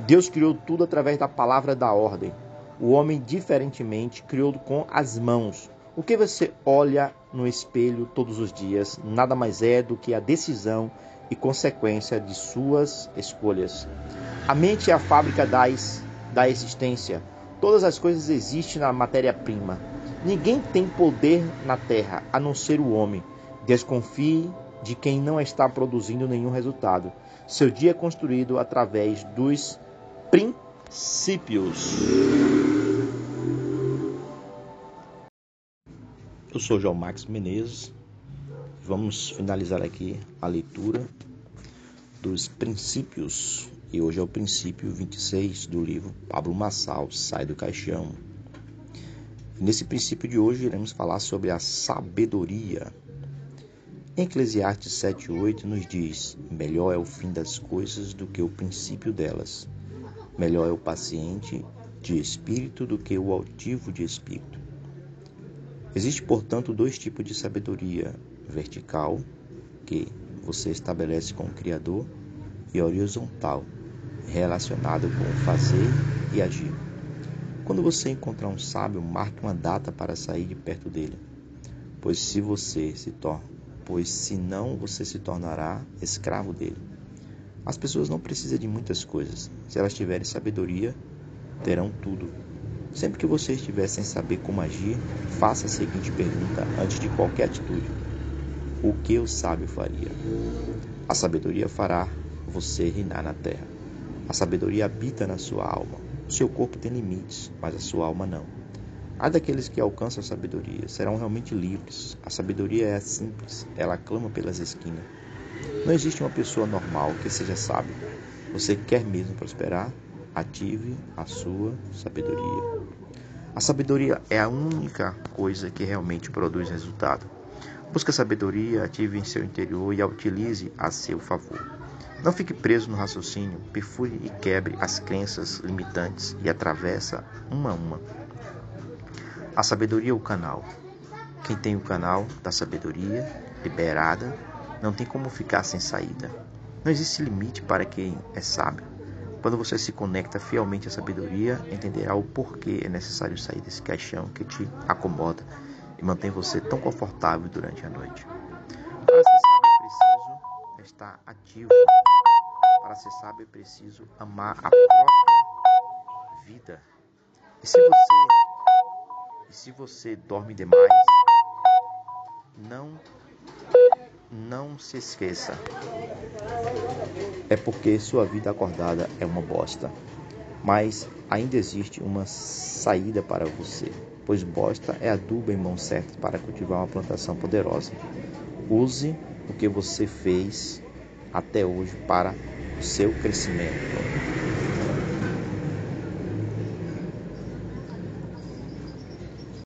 Deus criou tudo através da palavra da ordem. O homem, diferentemente, criou com as mãos. O que você olha no espelho todos os dias nada mais é do que a decisão e consequência de suas escolhas. A mente é a fábrica das, da existência. Todas as coisas existem na matéria-prima. Ninguém tem poder na terra a não ser o homem. Desconfie de quem não está produzindo nenhum resultado. Seu dia é construído através dos princípios. Eu sou João Max Menezes. Vamos finalizar aqui a leitura dos princípios. E hoje é o princípio 26 do livro Pablo Massal, Sai do Caixão. Nesse princípio de hoje iremos falar sobre a sabedoria. Eclesiastes 7,8 nos diz: Melhor é o fim das coisas do que o princípio delas. Melhor é o paciente de espírito do que o altivo de espírito. Existe, portanto, dois tipos de sabedoria: vertical, que você estabelece com o Criador, e horizontal, relacionado com o fazer e agir. Quando você encontrar um sábio, marque uma data para sair de perto dele, pois se você se torna pois senão você se tornará escravo dele. As pessoas não precisam de muitas coisas. Se elas tiverem sabedoria, terão tudo. Sempre que você estiver sem saber como agir, faça a seguinte pergunta antes de qualquer atitude: O que o sábio faria? A sabedoria fará você reinar na terra. A sabedoria habita na sua alma. O seu corpo tem limites, mas a sua alma não. Há daqueles que alcançam a sabedoria, serão realmente livres. A sabedoria é simples, ela clama pelas esquinas. Não existe uma pessoa normal que seja sábia. Você quer mesmo prosperar? Ative a sua sabedoria. A sabedoria é a única coisa que realmente produz resultado. Busque a sabedoria, ative em seu interior e a utilize a seu favor. Não fique preso no raciocínio, perfure e quebre as crenças limitantes e atravessa uma a uma. A sabedoria é o canal. Quem tem o canal da sabedoria liberada não tem como ficar sem saída. Não existe limite para quem é sábio. Quando você se conecta fielmente à sabedoria, entenderá o porquê é necessário sair desse caixão que te acomoda e mantém você tão confortável durante a noite. Para ser sábio é preciso estar ativo. Para ser sábio é preciso amar a própria vida. E se você se você dorme demais, não não se esqueça. É porque sua vida acordada é uma bosta. Mas ainda existe uma saída para você, pois bosta é adubo em mãos certas para cultivar uma plantação poderosa. Use o que você fez até hoje para o seu crescimento.